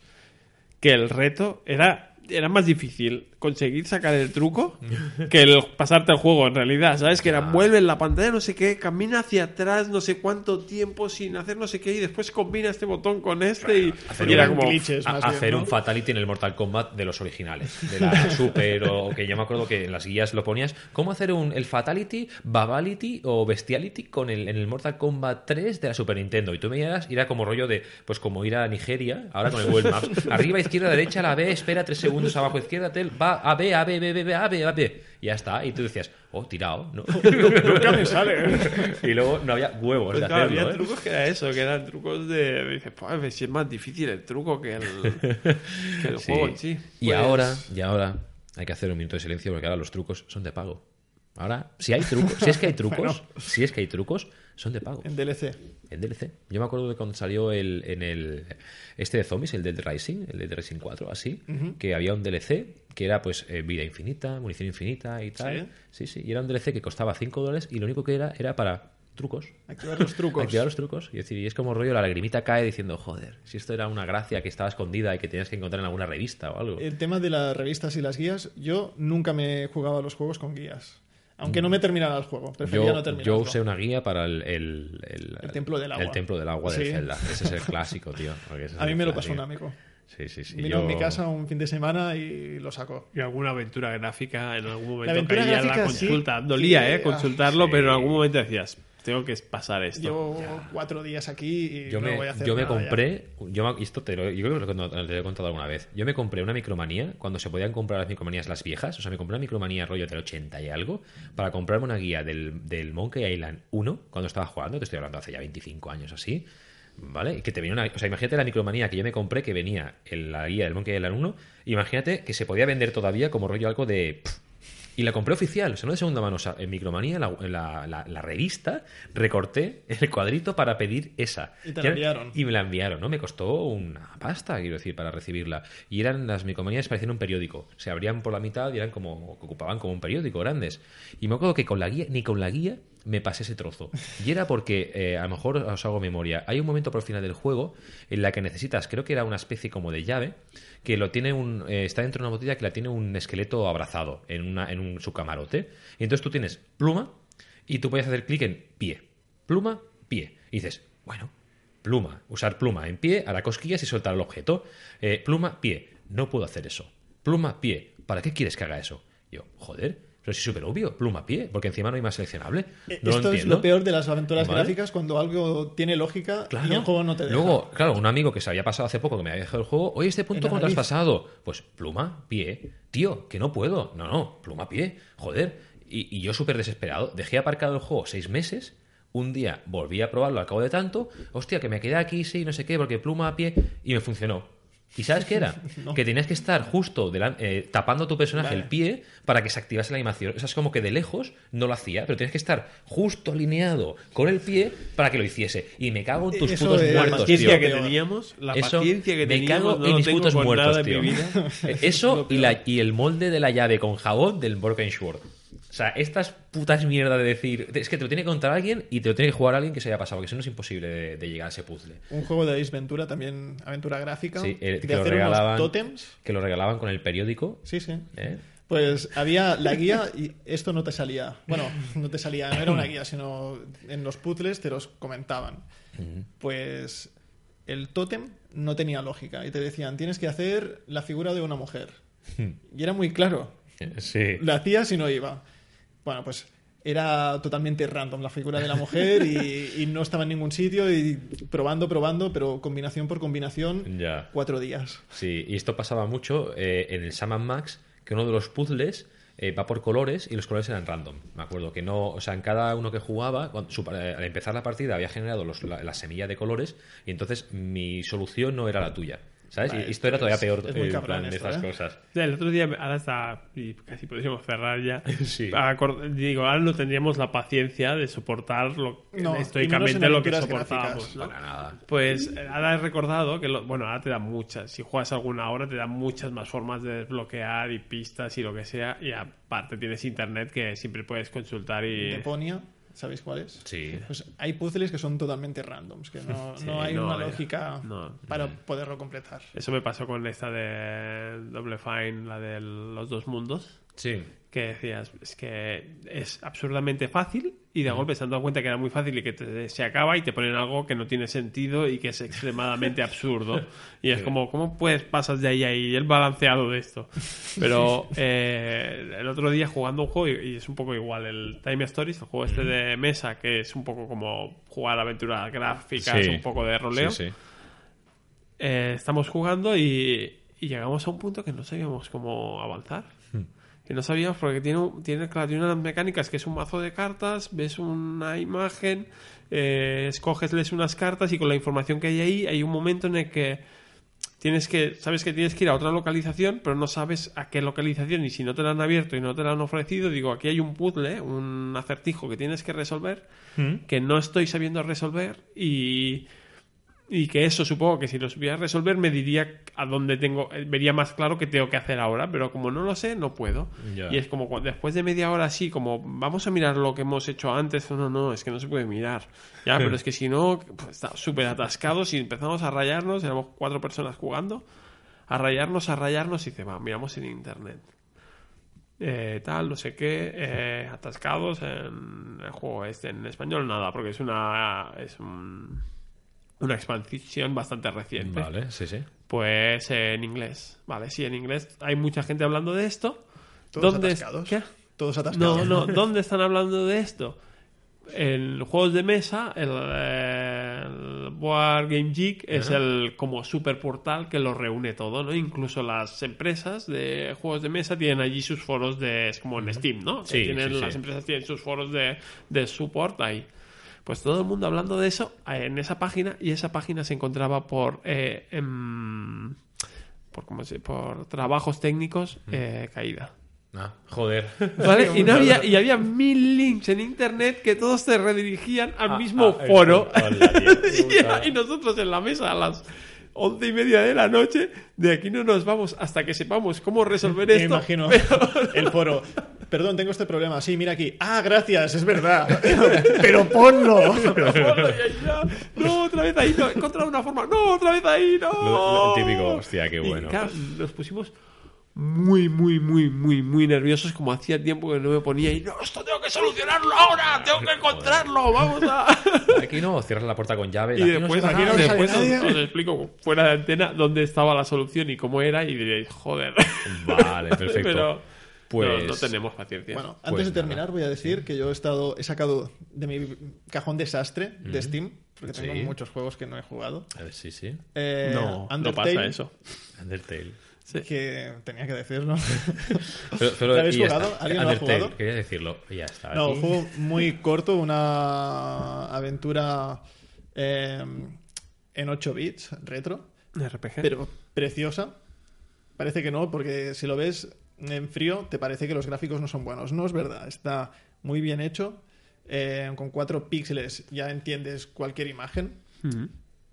que el reto era era más difícil conseguir sacar el truco que el pasarte el juego en realidad, ¿sabes? Que era vuelve en la pantalla no sé qué, camina hacia atrás no sé cuánto tiempo sin hacer no sé qué y después combina este botón con este y, Hacer y era un como glitches. a- más bien, hacer ¿no? un fatality en el Mortal Kombat de los originales, de la Super o que yo me acuerdo que en las guías lo ponías, ¿cómo hacer un, el fatality, babality o bestiality con el, en el Mortal Kombat 3 de la Super Nintendo? Y tú me miras y era como rollo de, pues como ir a Nigeria, ahora con el Google Maps, arriba, izquierda, derecha, la B, espera tres segundos, abajo, izquierda, tel, va a B, a B, B, B, B, A, B, A, B. Y ya está. Y tú decías, oh, tirado, ¿no? Nunca me sale. y luego no había huevos Pues de claro, hacerlo, había ¿eh? trucos que era eso, que eran trucos de. Dices, pues si es más difícil el truco que el, que el Sí. juego en sí. Y Pues- ahora, y ahora hay que hacer un minuto de silencio porque ahora los trucos son de pago. Ahora, si hay trucos, si es que hay trucos, si es que hay trucos, son de pago. En DLC. En DLC. Yo me acuerdo de cuando salió el, en el este de zombies, el Dead Rising, el Dead Rising 4, así, que había un DLC que era pues eh, vida infinita, munición infinita y tal. Sí, sí, y era un DLC que costaba 5 dólares y lo único que era era para trucos. Activar los trucos. Activar los trucos. Y, decir, y es como rollo, la lagrimita cae diciendo, joder, si esto era una gracia que estaba escondida y que tenías que encontrar en alguna revista o algo. El tema de las revistas y las guías, yo nunca me jugaba a los juegos con guías. Aunque no me terminara el juego, prefería Yo, no yo terminarlo. usé una guía para el, el, el- El Templo del Agua. El templo del agua Sí. Zelda. Ese es el clásico, tío. A mí el me lo pasó un amigo. Sí, sí, sí. Vino yo- a mi casa un fin de semana y lo sacó. Y alguna aventura gráfica en algún momento aventura caía en la gráfica, sí, consulta. Dolía, ¿eh? Consultarlo, ah, pero en algún momento decías, tengo que pasar esto. Llevo cuatro días aquí y Yo no me, voy a hacer yo me nada ya. compré, yo me- esto te lo, yo creo que te lo, te lo he contado alguna vez. Yo me compré una micromanía cuando se podían comprar las micromanías las viejas. O sea, me compré una micromanía rollo del 80 y algo para comprarme una guía del, del Monkey Island 1 cuando estaba jugando. Te estoy hablando hace ya 25 años así. ¿Vale? Y que te venía una, o sea, imagínate la micromanía que yo me compré que venía en la guía del Monkey Island 1. Imagínate que se podía vender todavía como rollo algo de. pff, y la compré oficial, o sea, no de segunda mano. O sea, en Micromanía, la, la, la- la revista, recorté el cuadrito para pedir esa. Y te la enviaron. Y me la enviaron, ¿no? Me costó una pasta, quiero decir, para recibirla. Y eran las micromanías parecían un periódico. Se abrían por la mitad y eran como, ocupaban como un periódico grandes. Y me acuerdo que con la guía, ni con la guía, me pasé ese trozo. Y era porque, eh, a lo mejor os hago memoria, hay un momento por el final del juego en la que necesitas, creo que era una especie como de llave, que lo tiene un, eh, está dentro de una botella que la tiene un esqueleto abrazado en, una, en un, su camarote. Y entonces tú tienes pluma y tú puedes hacer clic en pie. Pluma, pie. Y dices, bueno, pluma. Usar pluma en pie, hará cosquillas y soltar el objeto. Eh, pluma, pie. No puedo hacer eso. Pluma, pie. ¿Para qué quieres que haga eso? Yo, joder, pero sí es súper obvio. Pluma, pie. Porque encima no hay más seleccionable. No Eh, Esto es lo peor de las aventuras Vale. gráficas cuando algo tiene lógica Claro. y el juego no te deja. Luego, claro, un amigo que se había pasado hace poco, que me había dejado el juego, oye, este punto te has pasado. Pues pluma, pie. Tío, que no puedo. No, no, pluma, pie. Joder. Y, y yo súper desesperado. Dejé aparcado el juego seis meses. Un día volví a probarlo al cabo de tanto. Hostia, que me quedé aquí, sí, no sé qué, porque pluma a pie. Y me funcionó. ¿Y sabes qué era? Que tenías que estar justo delan- eh, tapando a tu personaje Vale. el pie para que se activase la animación. O sea, es como que de lejos no lo hacía, pero tienes que estar justo alineado con el pie para que lo hiciese. Y me cago en tus Eso putos es muertos, paciencia tío. que teníamos, la Eso, paciencia que me teníamos, cago no en mis putos muertos, tío. Eso y, la- y el molde de la llave con jabón del Broken Sword. O sea, estas putas mierdas de decir. Es que te lo tiene que contar alguien y te lo tiene que jugar alguien que se haya pasado, porque si no es imposible de, de llegar a ese puzzle. Un juego de Ace Ventura, también aventura gráfica, Sí, eh, que lo regalaban. tótems. Que lo regalaban con el periódico. Sí, sí. ¿eh? Pues había la guía y esto no te salía. Bueno, no te salía, no era una guía, sino en los puzzles te los comentaban. Pues el tótem no tenía lógica y te decían, tienes que hacer la figura de una mujer. Y era muy claro. Sí. La hacías y no iba. Bueno, pues era totalmente random la figura de la mujer y, y no estaba en ningún sitio y probando, probando, pero combinación por combinación, Ya. cuatro días. Sí, y esto pasaba mucho eh, en el Sam Max, que uno de los puzzles eh, va por colores y los colores eran random. Me acuerdo que no, o sea, en cada uno que jugaba, cuando- su- eh, al empezar la partida había generado los- la, la semilla de colores y entonces mi solución no era la tuya. ¿Sabes? Vale, y esto era todavía es- peor es muy en cabrón plan de estas ¿eh? cosas. El otro día, ahora está, y casi podríamos cerrar ya. Sí. Digo, ahora no tendríamos la paciencia de soportar lo, No, en lo que soportábamos. ¿no? Para nada. Pues eh, ahora he recordado que, lo- bueno, ahora te dan muchas. Si juegas alguna hora, te dan muchas más formas de desbloquear y pistas y lo que sea. Y aparte tienes internet que siempre puedes consultar y. Deponia, ¿sabéis cuál es? Sí. Pues hay puzzles que son totalmente randoms, que no, Sí, no hay no, una eh, lógica no. para poderlo completar. Eso me pasó con esta de Double Fine, la de los dos mundos. Sí. Que decías, es que es absurdamente fácil y de golpe se han dado cuenta que era muy fácil y que te- se acaba y te ponen algo que no tiene sentido y que es extremadamente absurdo. Y es como, ¿cómo puedes pasas de ahí a ahí el balanceado de esto? Pero eh, el otro día jugando un juego, y, y es un poco igual, el Time Stories, el juego este de mesa, que es un poco como jugar aventuras gráficas, Sí. un poco de roleo. Sí, sí. Eh, estamos jugando y, y llegamos a un punto que no sabíamos cómo avanzar. Que no sabíamos porque tiene, tiene, claro, tiene unas mecánicas que es un mazo de cartas, ves una imagen, eh, escoges, lees unas cartas y con la información que hay ahí hay un momento en el que tienes que, sabes que tienes que ir a otra localización, pero no sabes a qué localización y si no te la han abierto y no te la han ofrecido, digo, aquí hay un puzzle, un acertijo que tienes que resolver, que no estoy sabiendo resolver y, y que eso supongo que si lo supiera resolver me diría a dónde tengo, eh, vería más claro qué tengo que hacer ahora, pero como no lo sé, no puedo. Y es como después de media hora así, como vamos a mirar lo que hemos hecho antes, no, no, es que no se puede mirar. Ya, pero es que si no, pues, está súper atascado, si empezamos a rayarnos, éramos cuatro personas jugando, a rayarnos, a rayarnos y dice, va, miramos en internet. Eh, tal, no sé qué, eh, atascados en el juego este, en español nada, porque es una es un- una expansión bastante reciente. Vale, sí, sí. Pues eh, en inglés, vale, sí, en inglés hay mucha gente hablando de esto. Todos ¿Dónde es- atascados. ¿Qué? Todos atascados. No, no, ¿dónde están hablando de esto? En juegos de mesa, el, eh, el Board Game Geek es el como super portal que lo reúne todo, ¿no? Incluso las empresas de juegos de mesa tienen allí sus foros de. Es como en Steam, ¿no? Sí, Tienen- sí, las empresas tienen sus foros de, de support ahí. Pues todo el mundo hablando de eso eh, en esa página y esa página se encontraba por. eh, em, por, ¿cómo se, por trabajos técnicos eh, caída. Ah, joder. ¿Vale? Y, no había, y había mil links en internet que todos te redirigían al Ah, mismo ah, foro. y, y nosotros en la mesa a las once y media de la noche, de aquí no nos vamos hasta que sepamos cómo resolver Me esto. imagino el foro. Perdón, tengo este problema. Sí, mira aquí. Ah, gracias, es verdad. Pero ponlo. Ponlo y ahí ya. No, otra vez ahí, no, he encontrado una forma. No, otra vez ahí, no. Lo- lo típico, hostia, qué Y, bueno. claro, nos pusimos muy, muy, muy, muy, muy nerviosos, como hacía tiempo que no me ponía y no, esto tengo que solucionarlo ahora, tengo que encontrarlo, vamos a... Aquí no, cierras la puerta con llave. Y aquí no después, aquí nadie. después os explico fuera de antena dónde estaba la solución y cómo era y diréis, joder. Vale, perfecto. Pero Pues- no, no tenemos paciencia. Bueno, Pues antes de nada. terminar voy a decir que yo he estado he sacado de mi cajón desastre de Steam porque tengo Sí. muchos juegos que no he jugado. A ver, sí, sí. Eh, no, no Undertale, pasa eso. Undertale. Que tenía que decirlo. Pero, pero- ¿Lo habéis jugado? está. ¿Alguien lo ha jugado? quería decirlo. y Ya está. No, un juego muy corto, una aventura eh, en 8 bits, retro, RPG. pero preciosa. Parece que no, porque si lo ves en frío, te parece que los gráficos no son buenos. No es verdad, está muy bien hecho. eh, con 4 píxeles ya entiendes cualquier imagen.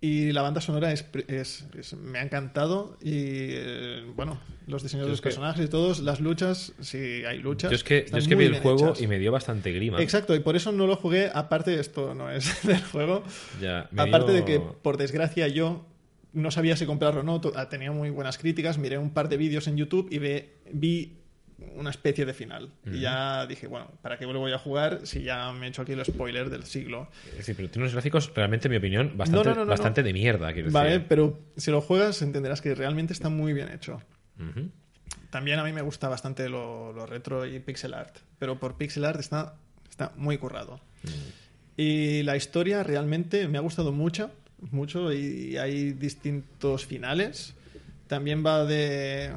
Y la banda sonora es, es- es- me ha encantado. Y eh, bueno, los diseños de los que- personajes y todos, las luchas, si hay luchas. Yo es que, yo es que vi el juego hechas. y me dio bastante grima. Exacto, y por eso no lo jugué. Aparte, esto no es del juego. Ya, Aparte dio- de que, por desgracia, yo no sabía si comprarlo o no. Tenía muy buenas críticas. Miré un par de vídeos en YouTube y ve- vi una especie de final. Y ya dije, bueno, ¿para qué voy a jugar si ya me he hecho aquí el spoiler del siglo? Decir, pero tiene unos gráficos, realmente, en mi opinión, bastante, No, no, no, no, bastante no. de mierda. Quiero Vale, decir. pero si lo juegas entenderás que realmente está muy bien hecho. También a mí me gusta bastante lo, lo retro y pixel art, pero por pixel art está, está muy currado. Y la historia realmente me ha gustado mucho, mucho y hay distintos finales. También va de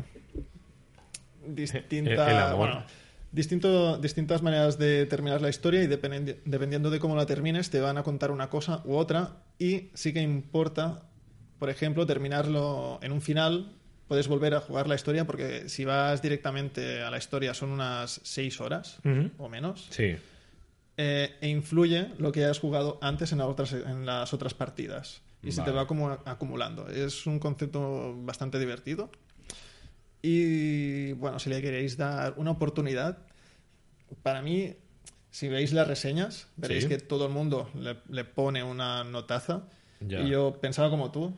distinta, El bueno, distinto, distintas maneras de terminar la historia y dependi- dependiendo de cómo la termines te van a contar una cosa u otra y sí que importa, por ejemplo, terminarlo en un final. Puedes volver a jugar la historia porque si vas directamente a la historia son unas seis horas o menos Sí. Eh, e influye lo que has jugado antes en, las otras, en las otras partidas. Y se te va como acumulando. Es un concepto bastante divertido. Y bueno, si le queréis dar una oportunidad, para mí, si veis las reseñas, veréis Sí. que todo el mundo le, le pone una notaza. Ya. Y yo pensaba como tú.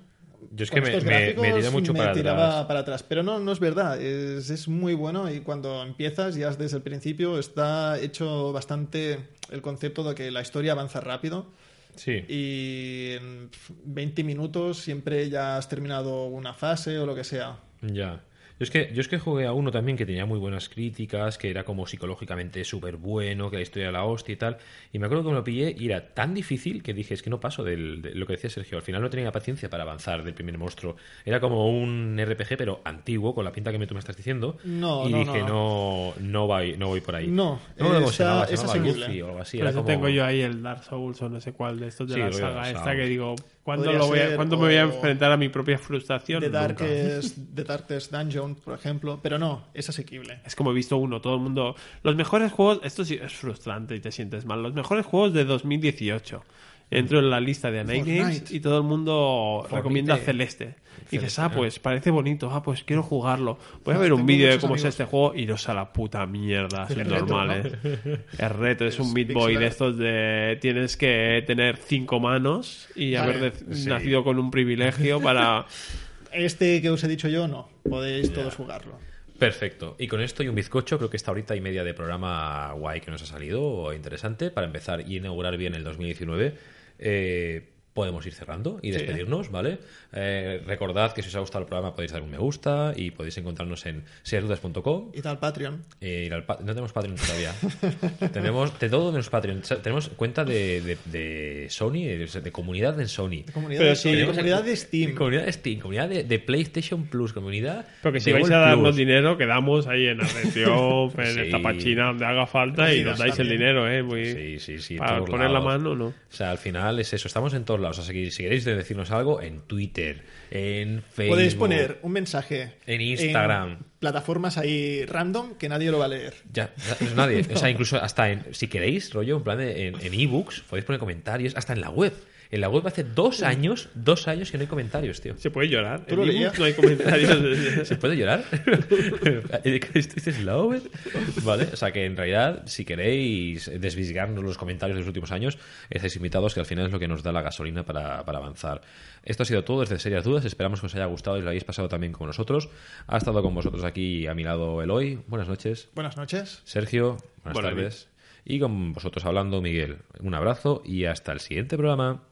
Yo es que me, me, me tiré mucho me para tiraba atrás. para atrás. Pero no, no es verdad. Es, es muy bueno y cuando empiezas, ya desde el principio, está hecho bastante el concepto de que la historia avanza rápido Sí. y en 20 minutos siempre ya has terminado una fase o lo que sea. Ya. Yo es, que, yo es que jugué a uno también que tenía muy buenas críticas, que era como psicológicamente súper bueno, que la historia era la hostia y tal. Y me acuerdo que me lo pillé y era tan difícil que dije, es que no paso del, de lo que decía Sergio. Al final no tenía paciencia para avanzar del primer monstruo. Era como un RPG, pero antiguo, con la pinta que me, tú me estás diciendo. No, y no, dije, no. no, no, voy, no voy por ahí. No, no llamaba, se es o algo así. Por Era eso como... tengo yo ahí el Dark Souls o no sé cuál de estos de Sí, la saga esta que digo, ¿cuándo, lo voy a, ser, ¿cuándo me voy a enfrentar a mi propia frustración? The. Darkest, The Darkest Dungeon, por ejemplo. Pero no, es asequible. Es como he visto uno, todo el mundo... Los mejores juegos, esto sí es frustrante y te sientes mal, los mejores juegos de 2018. Entro en la lista de Night Fortnite. Games y todo el mundo Fortnite. recomienda Celeste. Y dices, Celeste, ah, ah. pues parece bonito, ah, pues quiero jugarlo. Voy a Ah, ver un vídeo de cómo es amigos. este juego y iros a la puta mierda, es reto, normal, ¿no? ¿eh? Es reto, es, Es un Meat Boy de estos de tienes que tener cinco manos y Vale, haber sí. nacido con un privilegio para... Este que os he dicho yo, no. Podéis todos jugarlo. Perfecto. Y con esto y un bizcocho, creo que esta horita y media de programa guay que nos ha salido, interesante, para empezar y inaugurar bien el 2019. Eh, podemos ir cerrando y Sí. despedirnos, ¿vale? Eh, recordad que si os ha gustado el programa podéis dar un me gusta y podéis encontrarnos en seasdudas.com. Y tal, Patreon. Eh, ir al pa- no tenemos Patreon todavía. tenemos de todo menos Patreon. Tenemos cuenta de, de, de Sony, de, de comunidad en Sony. Comunidad, Pero de, sí, Sony, tenemos comunidad de Steam. Comunidad de Steam, comunidad de, de PlayStation Plus, comunidad. Porque si de vais Gold a darnos Plus. dinero, quedamos ahí en Arrecio, en Sí. esta pachina donde haga falta y Sí, nos dais el también. dinero, ¿eh? Muy... Sí, sí, sí. Para poner la lados. mano, ¿no? O sea, al final es eso, estamos en todos lados. O sea, si, queréis decirnos algo, en Twitter, en Facebook. Podéis poner un mensaje En Instagram. en plataformas ahí random que nadie lo va a leer. Ya, pues nadie. O sea, incluso hasta en, si queréis, rollo, en plan de, en en ebooks, podéis poner comentarios, hasta en la web. En la web hace dos años, dos años que no hay comentarios, tío. Se puede llorar. ¿Tú lo leías? no hay comentarios. ¿Se puede llorar? ¿Este es la over? Vale, o sea que en realidad, si queréis desvisgarnos los comentarios de los últimos años, estáis invitados, que al final es lo que nos da la gasolina para, para avanzar. Esto ha sido todo desde Serias Dudas. Esperamos que os haya gustado y lo hayáis pasado también con nosotros. Ha estado con vosotros aquí a mi lado Eloy. Buenas noches. Buenas noches. Sergio, buenas Buenas tardes. Y con vosotros hablando, Miguel. Un abrazo y hasta el siguiente programa.